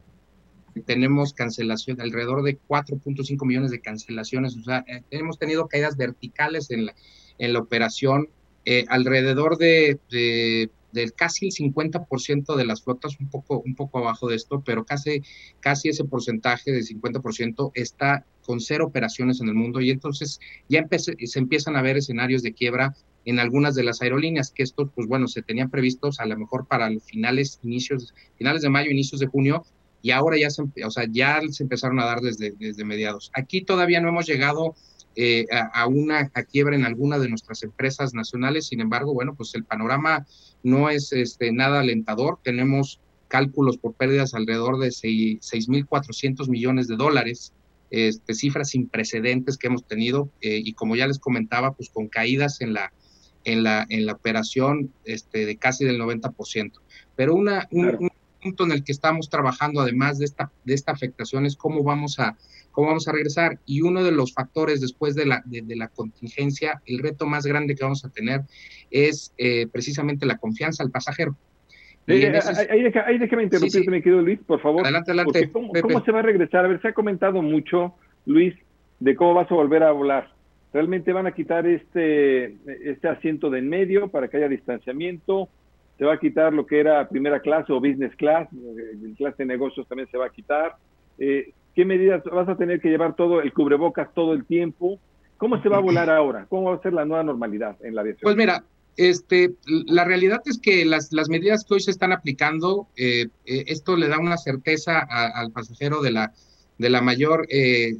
Tenemos cancelación, alrededor de 4.5 millones de cancelaciones, o sea, eh, hemos tenido caídas verticales en la, en la operación, eh, alrededor de, de del casi el 50% de las flotas, un poco, un poco abajo de esto, pero casi, casi ese porcentaje del 50% está con cero operaciones en el mundo y entonces ya se empiezan a ver escenarios de quiebra en algunas de las aerolíneas, que estos, pues bueno, se tenían previstos a lo mejor para los finales, inicios, finales de mayo, inicios de junio, y ahora ya se, o sea, ya se empezaron a dar desde, desde mediados. Aquí todavía no hemos llegado eh, a, una quiebra en alguna de nuestras empresas nacionales. Sin embargo, bueno, pues el panorama no es este, nada alentador. Tenemos cálculos por pérdidas alrededor de 6.400 millones de dólares, este, cifras sin precedentes que hemos tenido eh, y como ya les comentaba, pues con caídas en la, en la, en la operación este, de casi del 90%. Pero una, un, punto en el que estamos trabajando, además de esta, de esta afectación, es cómo vamos a cómo vamos a regresar. Y uno de los factores después de la, de, la contingencia, el reto más grande que vamos a tener es eh, precisamente la confianza al pasajero. Eh, eh, ahí, ahí, déjame interrumpirte, mi querido Luis, por favor. Adelante, adelante. ¿cómo, ¿Cómo se va a regresar? A ver, se ha comentado mucho, Luis, de cómo vas a volver a volar. Realmente van a quitar este, este asiento de en medio para que haya distanciamiento. Se va a quitar lo que era primera clase o business class. El clase de negocios también se va a quitar. Eh, ¿Qué medidas vas a tener que llevar todo el cubrebocas todo el tiempo? ¿Cómo se va a volar ahora? ¿Cómo va a ser la nueva normalidad en la aviación? Pues mira, este, la realidad es que las, las medidas que hoy se están aplicando, eh, eh, esto le da una certeza al pasajero de la, de la mayor eh,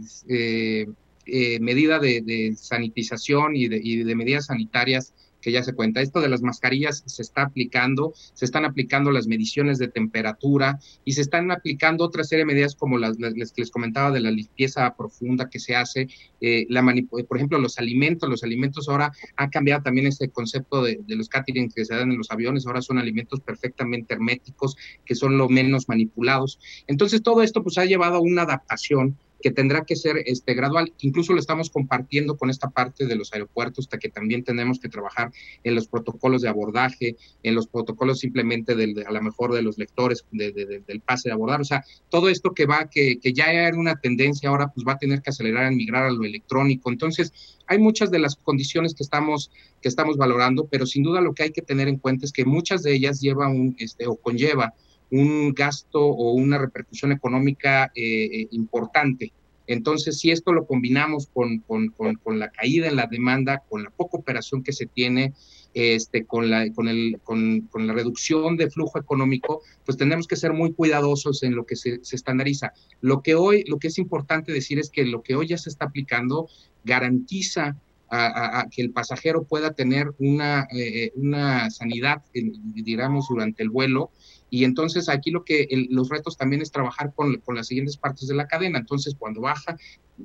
medida de, de sanitización y de, y de medidas sanitarias que ya se cuenta. Esto de las mascarillas se está aplicando, se están aplicando las mediciones de temperatura y se están aplicando otra serie de medidas como las, que les comentaba de la limpieza profunda que se hace, eh, la por ejemplo, los alimentos, los alimentos ahora ha cambiado también este concepto de, los catering que se dan en los aviones, ahora son alimentos perfectamente herméticos, que son lo menos manipulados. Entonces, todo esto pues ha llevado a una adaptación que tendrá que ser este, gradual. Incluso lo estamos compartiendo con esta parte de los aeropuertos, hasta que también tenemos que trabajar en los protocolos de abordaje, en los protocolos simplemente del, a lo mejor de los lectores del pase de abordar. O sea, todo esto que va, que, que ya era una tendencia ahora, pues va a tener que acelerar en migrar a lo electrónico. Entonces, hay muchas de las condiciones que estamos, que estamos valorando, pero sin duda lo que hay que tener en cuenta es que muchas de ellas llevan un, este, o conlleva un gasto o una repercusión económica eh, eh, importante. Entonces, si esto lo combinamos con, con, con, la caída en la demanda, con la poca operación que se tiene, este, con, la, con, el, con, la reducción de flujo económico, pues tenemos que ser muy cuidadosos en lo que se, estandariza. Lo que hoy, lo que es importante decir es que lo que hoy ya se está aplicando garantiza a, que el pasajero pueda tener una, eh, una sanidad, digamos, durante el vuelo y entonces aquí lo que los retos también es trabajar con, con, las siguientes partes de la cadena. Entonces, cuando baja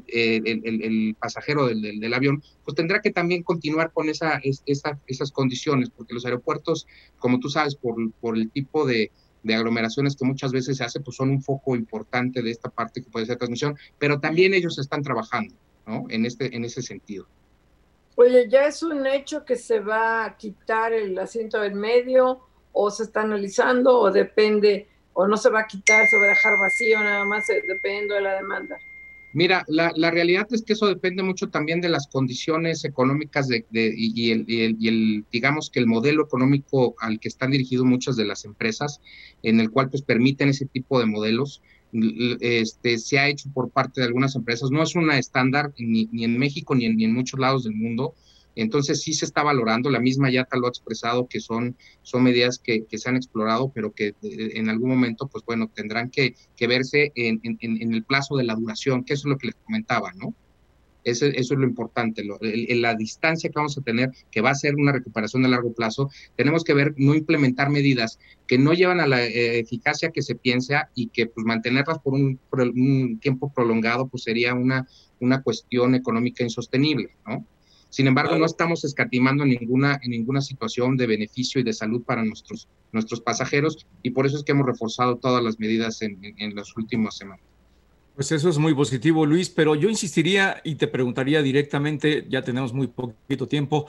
eh, el, el, pasajero del, del, avión, pues tendrá que también continuar con esa, esa, esas condiciones, porque los aeropuertos, como tú sabes, por, por el tipo de, de aglomeraciones que muchas veces se hace, pues son un foco importante de esta parte que puede ser transmisión, pero también ellos están trabajando, ¿no? En, este, en ese sentido. Oye, ya es un hecho que se va a quitar el asiento del medio o se está analizando o depende o no se va a quitar, se va a dejar vacío nada más eh, dependiendo de la demanda? Mira, la, la, realidad es que eso depende mucho también de las condiciones económicas de, y, el, y, el, digamos que el modelo económico al que están dirigidos muchas de las empresas, en el cual pues permiten ese tipo de modelos, este, se ha hecho por parte de algunas empresas. No es una estándar ni, ni en México ni en, ni en muchos lados del mundo. Entonces sí se está valorando, la misma YATA lo ha expresado que son, son medidas que, que se han explorado, pero que eh, en algún momento, pues bueno, tendrán que, que verse en, en, en, el plazo de la duración, que eso es lo que les comentaba, ¿no? Eso, eso es lo importante, lo, en la distancia que vamos a tener, que va a ser una recuperación de largo plazo, tenemos que ver, no implementar medidas que no llevan a la eh, eficacia que se piensa y que pues mantenerlas por un, por un tiempo prolongado, pues sería una, una cuestión económica insostenible, ¿no? Sin embargo, no estamos escatimando en ninguna, en ninguna situación de beneficio y de salud para nuestros, nuestros pasajeros y por eso es que hemos reforzado todas las medidas en, en, las últimas semanas. Pues eso es muy positivo, Luis, pero yo insistiría y te preguntaría directamente, ya tenemos muy poquito tiempo,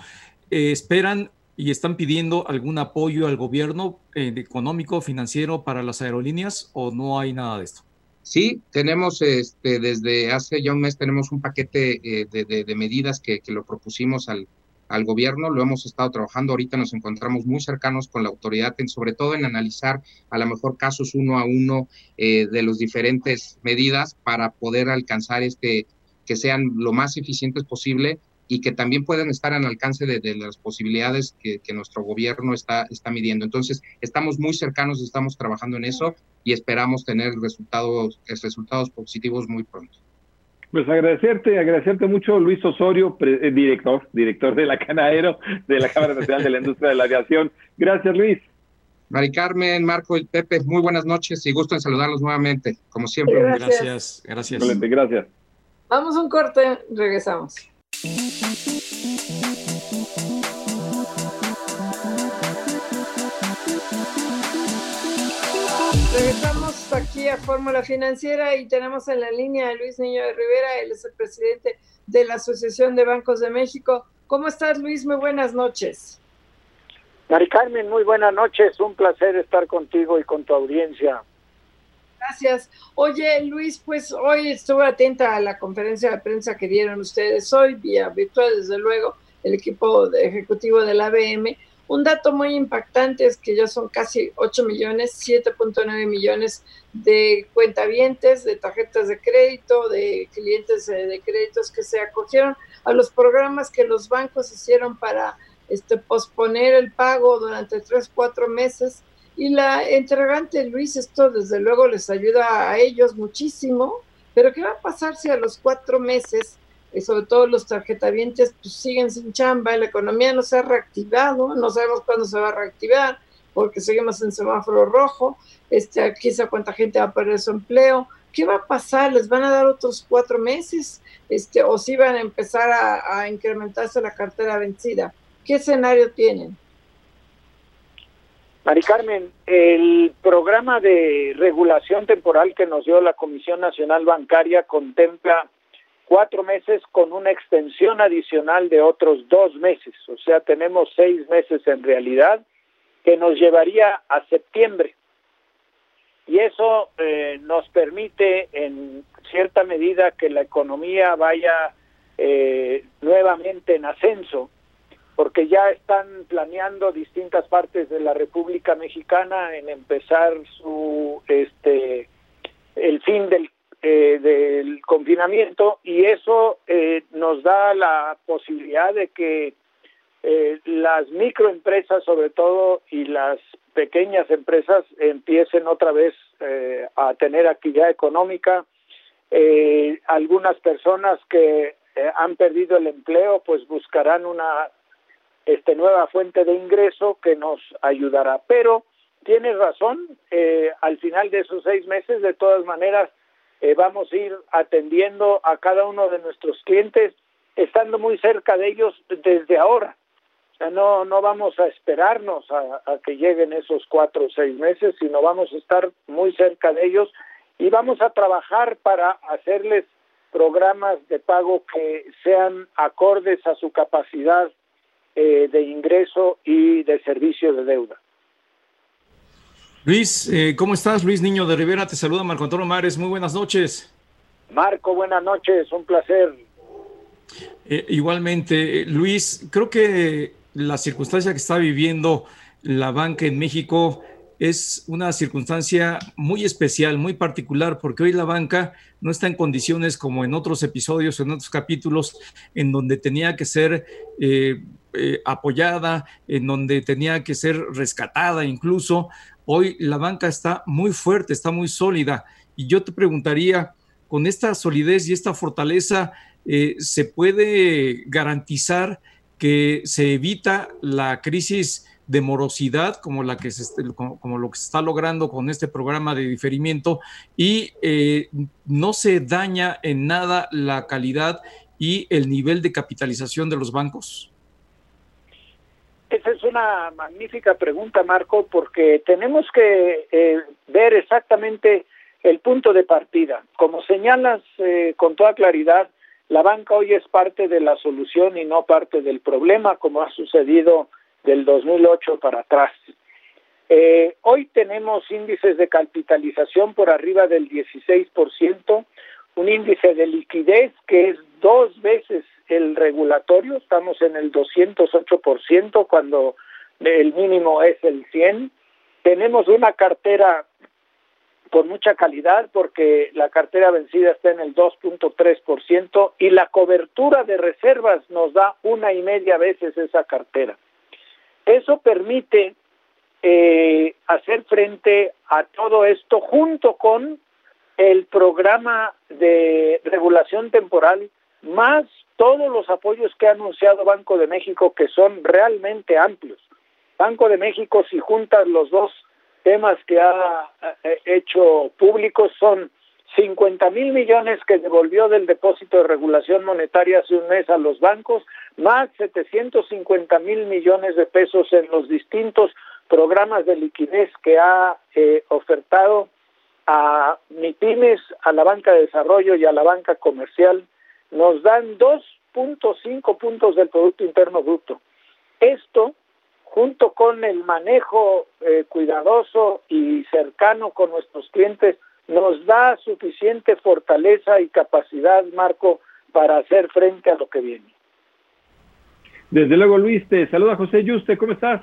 eh, ¿esperan y están pidiendo algún apoyo al gobierno eh, económico, financiero para las aerolíneas o no hay nada de esto? Sí, tenemos este, desde hace ya un mes tenemos un paquete eh, de, de, medidas que, que, lo propusimos al, al gobierno, lo hemos estado trabajando, ahorita nos encontramos muy cercanos con la autoridad, en, sobre todo en analizar a lo mejor casos uno a uno eh, de las diferentes medidas para poder alcanzar este que sean lo más eficientes posible y que también puedan estar al alcance de, de las posibilidades que, que, nuestro gobierno está, está midiendo. Entonces, estamos muy cercanos, estamos trabajando en eso y esperamos tener resultados, resultados positivos muy pronto. Pues agradecerte, agradecerte mucho, Luis Osorio, eh, director, director de la Canaero, de la Cámara Nacional de la Industria de la Aviación. Gracias, Luis. Mari Carmen, Marco y Pepe, muy buenas noches y gusto en saludarlos nuevamente, como siempre. Gracias, gracias. Gracias. gracias. Vamos a un corte, regresamos. Aquí a Fórmula Financiera y tenemos en la línea a Luis Niño de Rivera, él es el presidente de la Asociación de Bancos de México. ¿Cómo estás, Luis? Muy buenas noches. Mari Carmen, muy buenas noches. Un placer estar contigo y con tu audiencia. Gracias. Oye, Luis, pues hoy estuve atenta a la conferencia de prensa que dieron ustedes hoy, vía virtual, desde luego, el equipo de ejecutivo de la ABM un dato muy impactante es que ya son casi 8 millones, 7.9 millones de cuentavientes, de tarjetas de crédito, de clientes de créditos que se acogieron a los programas que los bancos hicieron para este, posponer el pago durante 3, 4 meses. Y la entregante, Luis, esto desde luego les ayuda a ellos muchísimo, pero ¿qué va a pasar si a los cuatro meses y sobre todo los tarjetavientes pues siguen sin chamba, la economía no se ha reactivado, no sabemos cuándo se va a reactivar, porque seguimos en semáforo rojo, este, aquí cuánta gente va a perder su empleo, ¿qué va a pasar? ¿Les van a dar otros cuatro meses? Este, ¿O si van a empezar a, a incrementarse la cartera vencida? ¿Qué escenario tienen? Mari Carmen, el programa de regulación temporal que nos dio la Comisión Nacional Bancaria contempla cuatro meses con una extensión adicional de otros dos meses, o sea, tenemos seis meses en realidad, que nos llevaría a septiembre. Y eso eh, nos permite en cierta medida que la economía vaya eh, nuevamente en ascenso, porque ya están planeando distintas partes de la República Mexicana en empezar su este el fin del eh, del confinamiento y eso eh, nos da la posibilidad de que eh, las microempresas sobre todo y las pequeñas empresas empiecen otra vez a tener actividad económica. algunas personas que han perdido el empleo pues buscarán una este nueva fuente de ingreso que nos ayudará. Pero tienes razón, al final de esos seis meses, de todas maneras, eh, vamos a ir atendiendo a cada uno de nuestros clientes, estando muy cerca de ellos desde ahora. No, no vamos a esperarnos a, a que lleguen esos cuatro o seis meses, sino vamos a estar muy cerca de ellos y vamos a trabajar para hacerles programas de pago que sean acordes a su capacidad eh, de ingreso y de servicio de deuda. Luis, eh, ¿cómo estás? Luis Niño de Rivera, te saluda Marco Antonio Mares, muy buenas noches. Marco, buenas noches, un placer. Eh, igualmente, Luis, creo que la circunstancia que está viviendo la banca en México es una circunstancia muy especial, muy particular, porque hoy la banca no está en condiciones como en otros episodios, en otros capítulos, en donde tenía que ser eh, apoyada, en donde tenía que ser rescatada incluso. Hoy la banca está muy fuerte, está muy sólida. Y yo te preguntaría, con esta solidez y esta fortaleza, eh, ¿se puede garantizar que se evita la crisis de morosidad como, la que se, como, lo que se está logrando con este programa de diferimiento y eh, no se daña en nada la calidad y el nivel de capitalización de los bancos? Es una magnífica pregunta, Marco, porque tenemos que eh, ver exactamente el punto de partida. Como señalas eh, con toda claridad, la banca hoy es parte de la solución y no parte del problema, como ha sucedido del 2008 para atrás. Eh, hoy tenemos índices de capitalización por arriba del 16%, un índice de liquidez que es dos veces el regulatorio, estamos en el 208% cuando el mínimo es el 100. Tenemos una cartera con mucha calidad porque la cartera vencida está en el 2.3% y la cobertura de reservas nos da una y media veces esa cartera. Eso permite eh, hacer frente a todo esto junto con el programa de regulación temporal más todos los apoyos que ha anunciado Banco de México, que son realmente amplios. Banco de México, si juntas los dos temas que ha eh, hecho públicos, son 50 mil millones que devolvió del depósito de regulación monetaria hace un mes a los bancos, más 750 mil millones de pesos en los distintos programas de liquidez que ha eh, ofertado a MIPIMES, a la banca de desarrollo y a la banca comercial nos dan 2.5 puntos del Producto Interno Bruto. Esto, junto con el manejo eh, cuidadoso y cercano con nuestros clientes, nos da suficiente fortaleza y capacidad, Marco, para hacer frente a lo que viene. Desde luego, Luis, te saluda José Yuste, ¿cómo estás?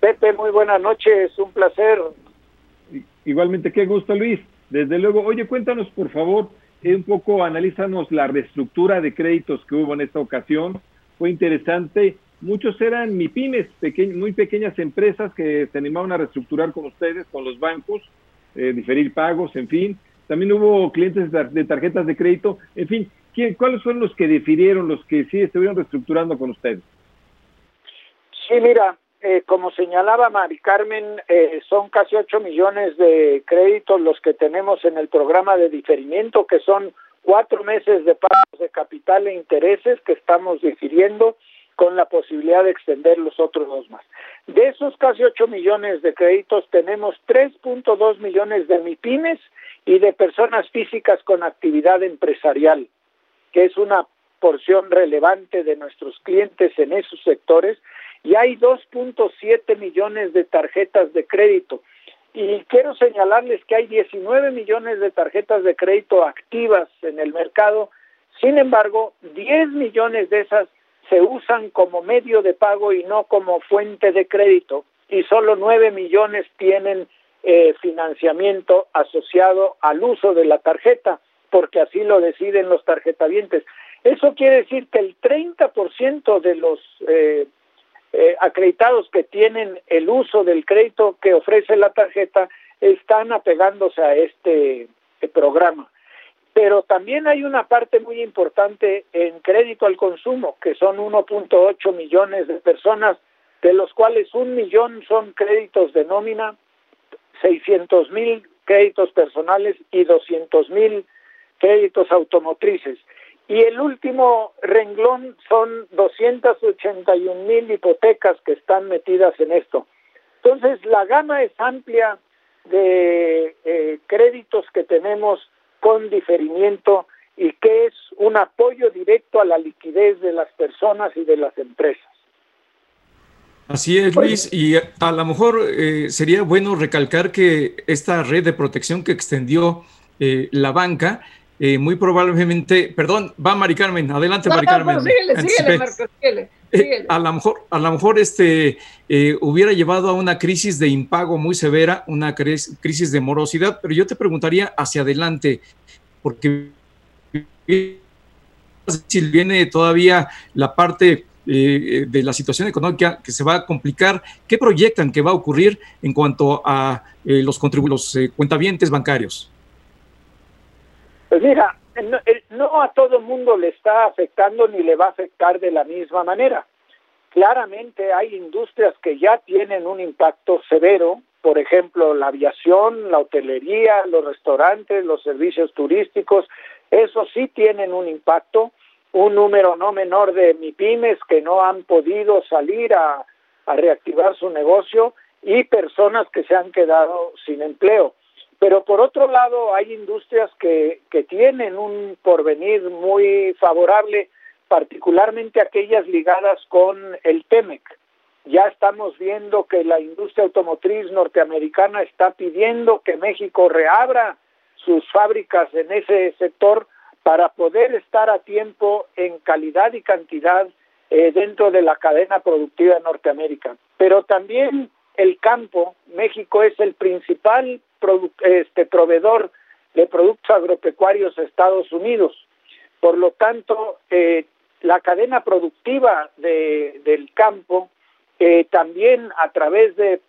Pepe, muy buenas noches, un placer. Igualmente, qué gusto, Luis. Desde luego, oye, cuéntanos, por favor, un poco analízanos la reestructura de créditos que hubo en esta ocasión. Fue interesante. Muchos eran MIPIMES, muy pequeñas empresas que se animaban a reestructurar con ustedes, con los bancos, eh, diferir pagos, en fin. También hubo clientes de tarjetas de crédito. En fin, ¿cuáles fueron los que difirieron, los que sí estuvieron reestructurando con ustedes? Sí, mira, eh, como señalaba Mari Carmen, eh, son casi 8 millones de créditos los que tenemos en el programa de diferimiento, que son cuatro meses de pagos de capital e intereses que estamos difiriendo. con la posibilidad de extender los otros dos más. De esos casi 8 millones de créditos, tenemos 3.2 millones de MIPIMES y de personas físicas con actividad empresarial, que es una porción relevante de nuestros clientes en esos sectores, y hay 2.7 millones de tarjetas de crédito. Y quiero señalarles que hay 19 millones de tarjetas de crédito activas en el mercado, sin embargo, 10 millones de esas se usan como medio de pago y no como fuente de crédito, y solo 9 millones tienen eh, financiamiento asociado al uso de la tarjeta, porque así lo deciden los tarjetavientes. Eso quiere decir que el 30% de los eh, eh, acreditados que tienen el uso del crédito que ofrece la tarjeta están apegándose a este programa. Pero también hay una parte muy importante en crédito al consumo, que son 1.8 millones de personas, de los cuales un millón son créditos de nómina, 600 mil créditos personales y 200 mil créditos automotrices. Y el último renglón son 281 mil hipotecas que están metidas en esto. Entonces, la gama es amplia de eh, créditos que tenemos con diferimiento y que es un apoyo directo a la liquidez de las personas y de las empresas. Así es, Luis, y a lo mejor eh, sería bueno recalcar que esta red de protección que extendió eh, la banca, eh, muy probablemente, perdón, va Mari Carmen, adelante Mari Carmen. a lo mejor, a lo mejor este hubiera llevado a una crisis de impago muy severa, una crisis de morosidad, pero yo te preguntaría hacia adelante, porque si viene todavía la parte eh, de la situación económica que se va a complicar, ¿qué proyectan que va a ocurrir en cuanto a eh, los, los eh, cuentavientes bancarios? Pues mira, no, no a todo mundo le está afectando ni le va a afectar de la misma manera. Claramente hay industrias que ya tienen un impacto severo, por ejemplo, la aviación, la hotelería, los restaurantes, los servicios turísticos, eso sí tienen un impacto un número no menor de MIPIMES que no han podido salir a, reactivar su negocio y personas que se han quedado sin empleo. Pero por otro lado, hay industrias que, que tienen un porvenir muy favorable, particularmente aquellas ligadas con el TEMEC. Ya estamos viendo que la industria automotriz norteamericana está pidiendo que México reabra sus fábricas en ese sector para poder estar a tiempo en calidad y cantidad eh, dentro de la cadena productiva de Norteamérica. Pero también el campo, México es el principal este, proveedor de productos agropecuarios a Estados Unidos. Por lo tanto, eh, la cadena productiva de, del campo, eh, también a través de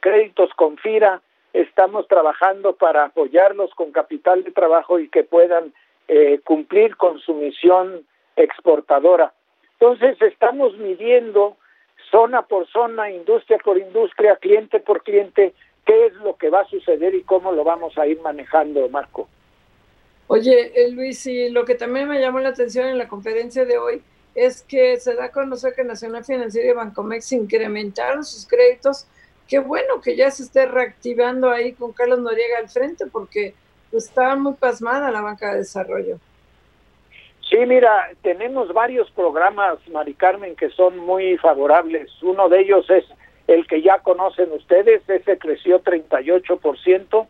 créditos con FIRA, estamos trabajando para apoyarlos con capital de trabajo y que puedan eh, cumplir con su misión exportadora. Entonces estamos midiendo zona por zona, industria por industria, cliente por cliente, qué es lo que va a suceder y cómo lo vamos a ir manejando, Marco. Oye, eh, Luis, y lo que también me llamó la atención en la conferencia de hoy es que se da a conocer que Nacional Financiera y Bancomex incrementaron sus créditos. Qué bueno que ya se esté reactivando ahí con Carlos Noriega al frente, porque estaba muy pasmada la banca de desarrollo. Sí, mira, tenemos varios programas, Mari Carmen, que son muy favorables. Uno de ellos es el que ya conocen ustedes, ese creció 38%,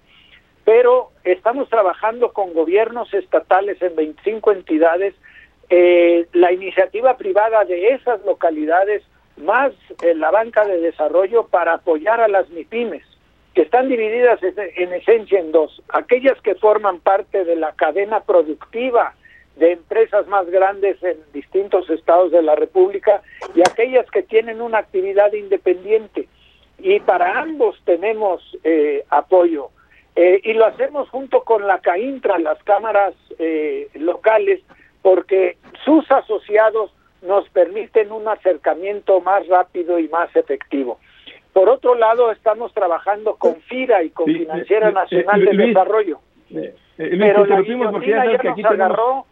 pero estamos trabajando con gobiernos estatales en 25 entidades. Eh, la iniciativa privada de esas localidades, más eh, la banca de desarrollo para apoyar a las MIPIMES que están divididas en esencia en dos. Aquellas que forman parte de la cadena productiva de empresas más grandes en distintos estados de la República y aquellas que tienen una actividad independiente. Y para ambos tenemos eh, apoyo. Eh, y lo hacemos junto con la CAINTRA, las cámaras eh, locales, porque sus asociados nos permiten un acercamiento más rápido y más efectivo. Por otro lado, estamos trabajando con FIRA y con Financiera Nacional de Desarrollo. Eh, Pero la guillotina ya nos agarró,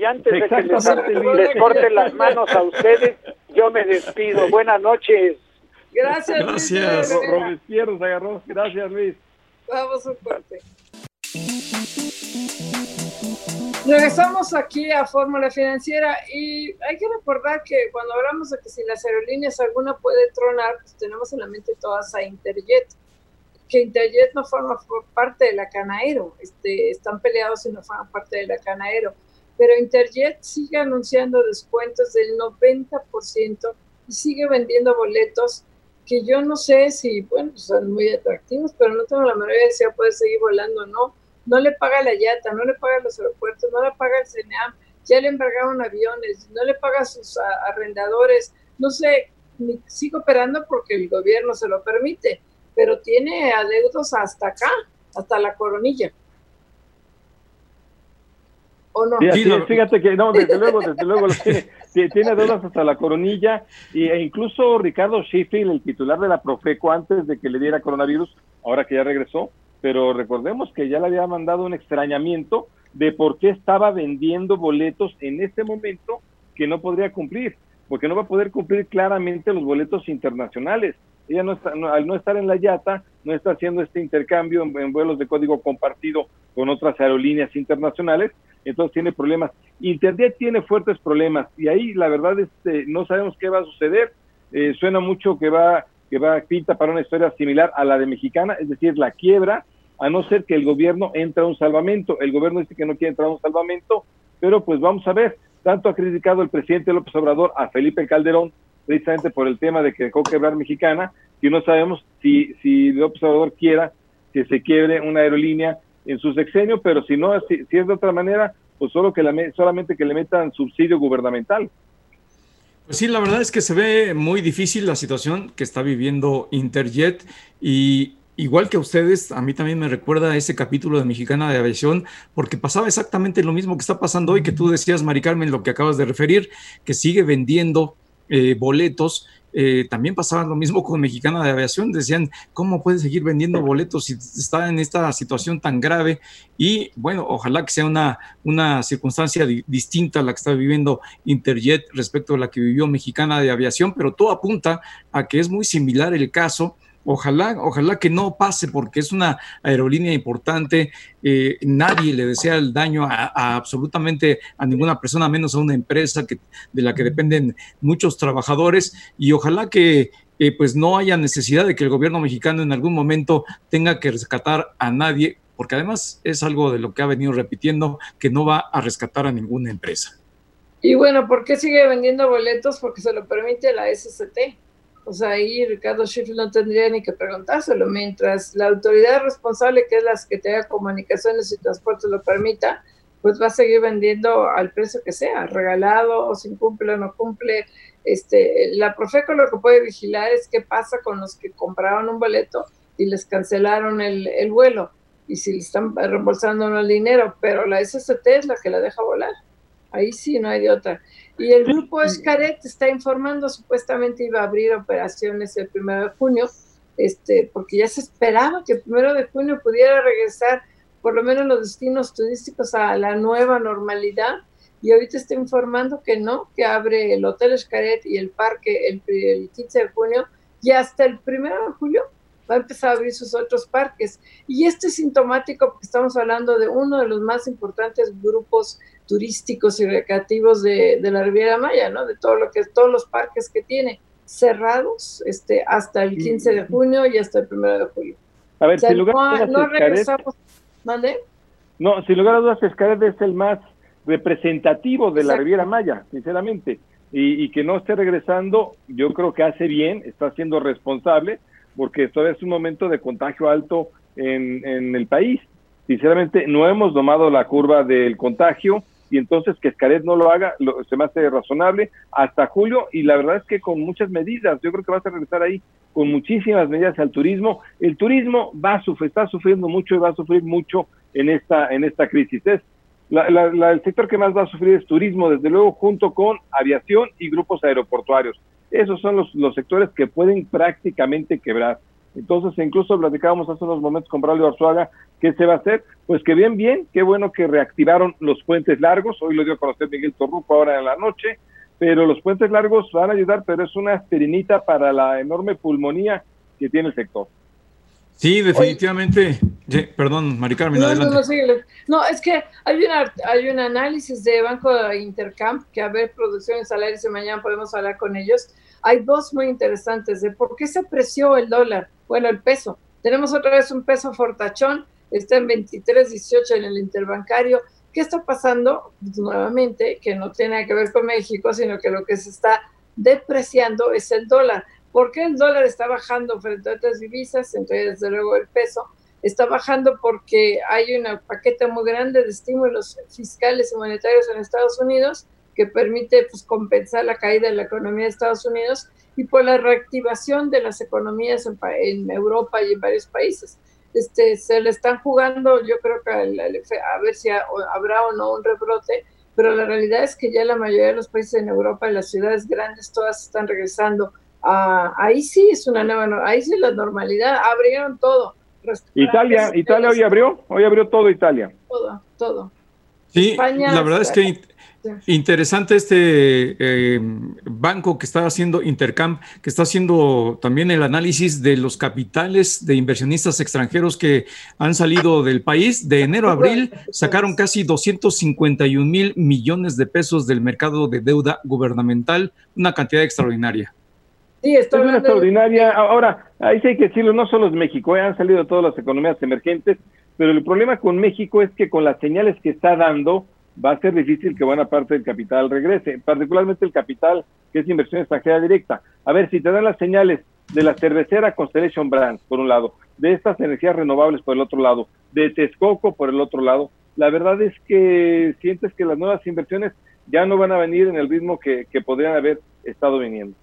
Y antes de que les, corten las manos a ustedes, yo me despido. Buenas noches. Gracias, Gracias. Luis. Robespierre se agarró. Gracias, Luis. Vamos un corte. Regresamos aquí a Fórmula Financiera y hay que recordar que cuando hablamos de que si las aerolíneas alguna puede tronar, pues tenemos en la mente todas a Interjet, que Interjet no forma parte de la Canaero, este, están peleados y no forman parte de la Canaero, pero Interjet sigue anunciando descuentos del 90% y sigue vendiendo boletos que yo no sé si, bueno, son muy atractivos, pero no tengo la menor idea si puede seguir volando o no no le paga la YATA, no le paga los aeropuertos, no le paga el CNEAM, ya le embargaron aviones, no le paga a sus arrendadores, no sé, sigue operando porque el gobierno se lo permite, pero tiene adeudos hasta acá, hasta la coronilla. ¿O no? fíjate que no, desde luego, desde luego tiene, tiene deudas hasta la coronilla e incluso Ricardo Sheffield, el titular de la Profeco antes de que le diera coronavirus, ahora que ya regresó, pero recordemos que ya le había mandado un extrañamiento de por qué estaba vendiendo boletos en este momento que no podría cumplir, porque no va a poder cumplir claramente los boletos internacionales. Ella no está, al no estar en la YATA, no está haciendo este intercambio en, vuelos de código compartido con otras aerolíneas internacionales, entonces tiene problemas. Internet tiene fuertes problemas y ahí la verdad este, no sabemos qué va a suceder. Eh, suena mucho que va que va pinta para una historia similar a la de Mexicana, es decir, la quiebra, a no ser que el gobierno entre a un salvamento. El gobierno dice que no quiere entrar a un salvamento, pero pues vamos a ver. Tanto ha criticado el presidente López Obrador a Felipe Calderón, precisamente por el tema de que dejó quebrar Mexicana, y no sabemos si, si López Obrador quiera que se quiebre una aerolínea en su sexenio, pero si no, si, es de otra manera, pues solo que la, solamente que le metan subsidio gubernamental. Pues sí, la verdad es que se ve muy difícil la situación que está viviendo Interjet y igual que a ustedes, a mí también me recuerda ese capítulo de Mexicana de Aviación, porque pasaba exactamente lo mismo que está pasando hoy, que tú decías, Mari Carmen, lo que acabas de referir, que sigue vendiendo eh, boletos eh, también pasaba lo mismo con Mexicana de Aviación, decían, ¿cómo puede seguir vendiendo boletos si está en esta situación tan grave? Y bueno, ojalá que sea una, una circunstancia distinta a la que está viviendo Interjet respecto a la que vivió Mexicana de Aviación, pero todo apunta a que es muy similar el caso Ojalá, ojalá que no pase porque es una aerolínea importante. Eh, nadie le desea el daño a, absolutamente a ninguna persona, menos a una empresa que, de la que dependen muchos trabajadores. Y ojalá que eh, pues no haya necesidad de que el gobierno mexicano en algún momento tenga que rescatar a nadie, porque además es algo de lo que ha venido repitiendo, que no va a rescatar a ninguna empresa. Y bueno, ¿por qué sigue vendiendo boletos? Porque se lo permite la SCT. O sea, ahí Ricardo Schiffel no tendría ni que preguntárselo, mientras la autoridad responsable, que es la Secretaría de Comunicaciones y Transportes, lo permita, pues va a seguir vendiendo al precio que sea, regalado o sin cumple o no cumple. Este, la Profeco lo que puede vigilar es qué pasa con los que compraron un boleto y les cancelaron el, el vuelo y si le están reembolsando el dinero, pero la SST es la que la deja volar. Ahí sí, no hay de otra. Y el grupo Escaret está informando, supuestamente iba a abrir operaciones el primero de junio, este, porque ya se esperaba que el primero de junio pudiera regresar por lo menos los destinos turísticos a la nueva normalidad. Y ahorita está informando que no, que abre el Hotel Escaret y el parque el, el 15 de junio y hasta el primero de julio va a empezar a abrir sus otros parques. Y esto es sintomático porque estamos hablando de uno de los más importantes grupos turísticos y recreativos de, la Riviera Maya, ¿no? De todo lo que todos los parques que tiene cerrados este, hasta el 15 de junio y hasta el 1 de julio. A ver, sin lugar a dudas, no, regresamos. No, sin lugar a dudas, es el más representativo de la Riviera Maya, sinceramente. Y, y, que no esté regresando, yo creo que hace bien, está siendo responsable, porque todavía es un momento de contagio alto en, en el país. Sinceramente, no hemos domado la curva del contagio y entonces que Escaret no lo haga se me hace razonable hasta julio y la verdad es que con muchas medidas, yo creo que vas a regresar ahí con muchísimas medidas al turismo. El turismo va a sufrir, está sufriendo mucho y va a sufrir mucho en esta, en esta crisis. Es el sector que más va a sufrir es turismo, desde luego, junto con aviación y grupos aeroportuarios. Esos son los, los sectores que pueden prácticamente quebrar. Entonces, incluso platicábamos hace unos momentos con Braulio Arzuaga qué se va a hacer. Pues que bien, bien, qué bueno que reactivaron los puentes largos. Hoy lo dio a conocer Miguel Torruco ahora en la noche, pero los puentes largos van a ayudar, pero es una aspirinita para la enorme pulmonía que tiene el sector. Sí, definitivamente. perdón, Mari Carmen, no, adelante. No, es que hay, una, hay un análisis de Banco Intercamp, que a ver, producción y salarios, y mañana podemos hablar con ellos. Hay dos muy interesantes de por qué se apreció el dólar, bueno, el peso. Tenemos otra vez un peso fortachón, está en 23.18 en el interbancario. ¿Qué está pasando? Pues, nuevamente, que no tiene que ver con México, sino que lo que se está depreciando es el dólar. ¿Por qué el dólar está bajando frente a otras divisas? Entre desde luego el peso. Está bajando porque hay un paquete muy grande de estímulos fiscales y monetarios en Estados Unidos que permite pues, compensar la caída de la economía de Estados Unidos y por la reactivación de las economías en, Europa y en varios países. Este, se le están jugando, yo creo que a ver si habrá o no un rebrote, pero la realidad es que ya la mayoría de los países en Europa y las ciudades grandes todas están regresando Ah, ahí sí es una nueva, ahí sí la normalidad, abrieron todo. Italia, Italia hoy abrió, hoy abrió todo Italia. Todo, todo. Sí, la verdad es que interesante este eh, banco que está haciendo Intercamp, que está haciendo también el análisis de los capitales de inversionistas extranjeros que han salido del país. De enero a abril sacaron casi 251 mil millones de pesos del mercado de deuda gubernamental, una cantidad extraordinaria. Sí, es una extraordinaria. Ahora, ahí sí hay que decirlo, no solo es México, eh, han salido todas las economías emergentes, pero el problema con México es que con las señales que está dando, va a ser difícil que buena parte del capital regrese, particularmente el capital que es inversión extranjera directa. A ver, si te dan las señales de la cervecera Constellation Brands, por un lado, de estas energías renovables por el otro lado, de Texcoco por el otro lado, la verdad es que sientes que las nuevas inversiones ya no van a venir en el ritmo que, que podrían haber estado viniendo.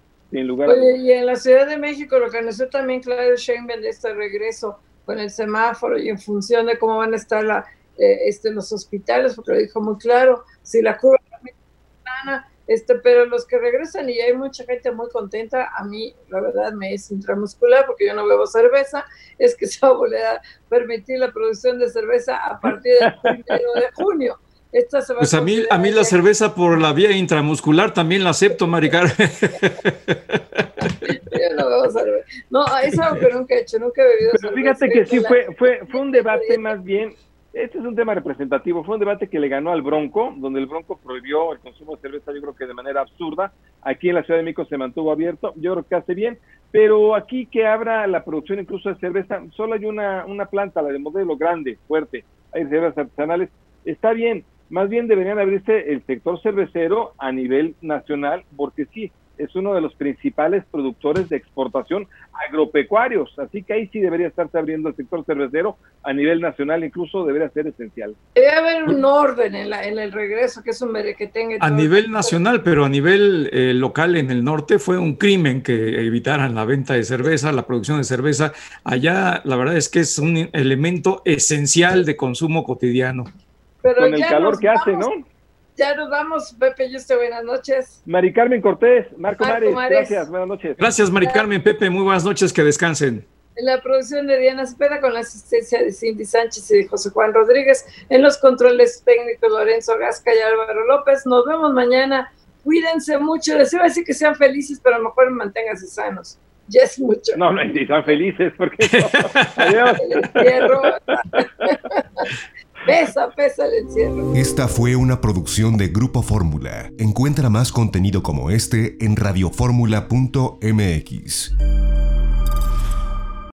Oye, y en la Ciudad de México lo que anunció también Claudio Sheinbaum de este regreso con el semáforo y en función de cómo van a estar la, eh, este, los hospitales, porque lo dijo muy claro, si la curva este, pero los que regresan y hay mucha gente muy contenta, a mí la verdad me es intramuscular porque yo no bebo cerveza, es que se va a volver a permitir la producción de cerveza a partir del primero de junio pues a, mí, a mí la cerveza por la vía intramuscular también la acepto, Maricar. no, es algo que nunca he hecho, nunca he bebido Pero fíjate que sí, fue, fue, fue un debate más bien, este es un tema representativo, fue un debate que le ganó al Bronco, donde el Bronco prohibió el consumo de cerveza, yo creo que de manera absurda. Aquí en la Ciudad de México se mantuvo abierto, yo creo que hace bien, pero aquí que abra la producción incluso de cerveza, solo hay una, una planta, la de modelo grande, fuerte, hay cervezas artesanales, está bien, más bien deberían abrirse el sector cervecero a nivel nacional, porque sí, es uno de los principales productores de exportación agropecuarios, así que ahí sí debería estarse abriendo el sector cervecero a nivel nacional, incluso debería ser esencial. Debe haber un orden en, el regreso, que es un que tenga... A nivel nacional, pero a nivel eh, local en el norte fue un crimen que evitaran la venta de cerveza, la producción de cerveza. Allá la verdad es que es un elemento esencial de consumo cotidiano con el calor que hace, ¿no? Ya nos vamos, Pepe y usted, buenas noches. Mari Carmen Cortés, Marco, Mares, gracias, buenas noches. Gracias, Mari Carmen, Pepe, muy buenas noches, que descansen. En la producción de Diana Cepeda con la asistencia de Cindy Sánchez y de José Juan Rodríguez, en los controles técnicos Lorenzo Gasca y Álvaro López. Nos vemos mañana. Cuídense mucho. Les iba a decir que sean felices, pero a lo mejor manténganse sanos. Ya es mucho. No, no, si sean felices, porque Adiós. Pesa, pesa el encierro. Esta fue una producción de Grupo Fórmula. Encuentra más contenido como este en radioformula.mx.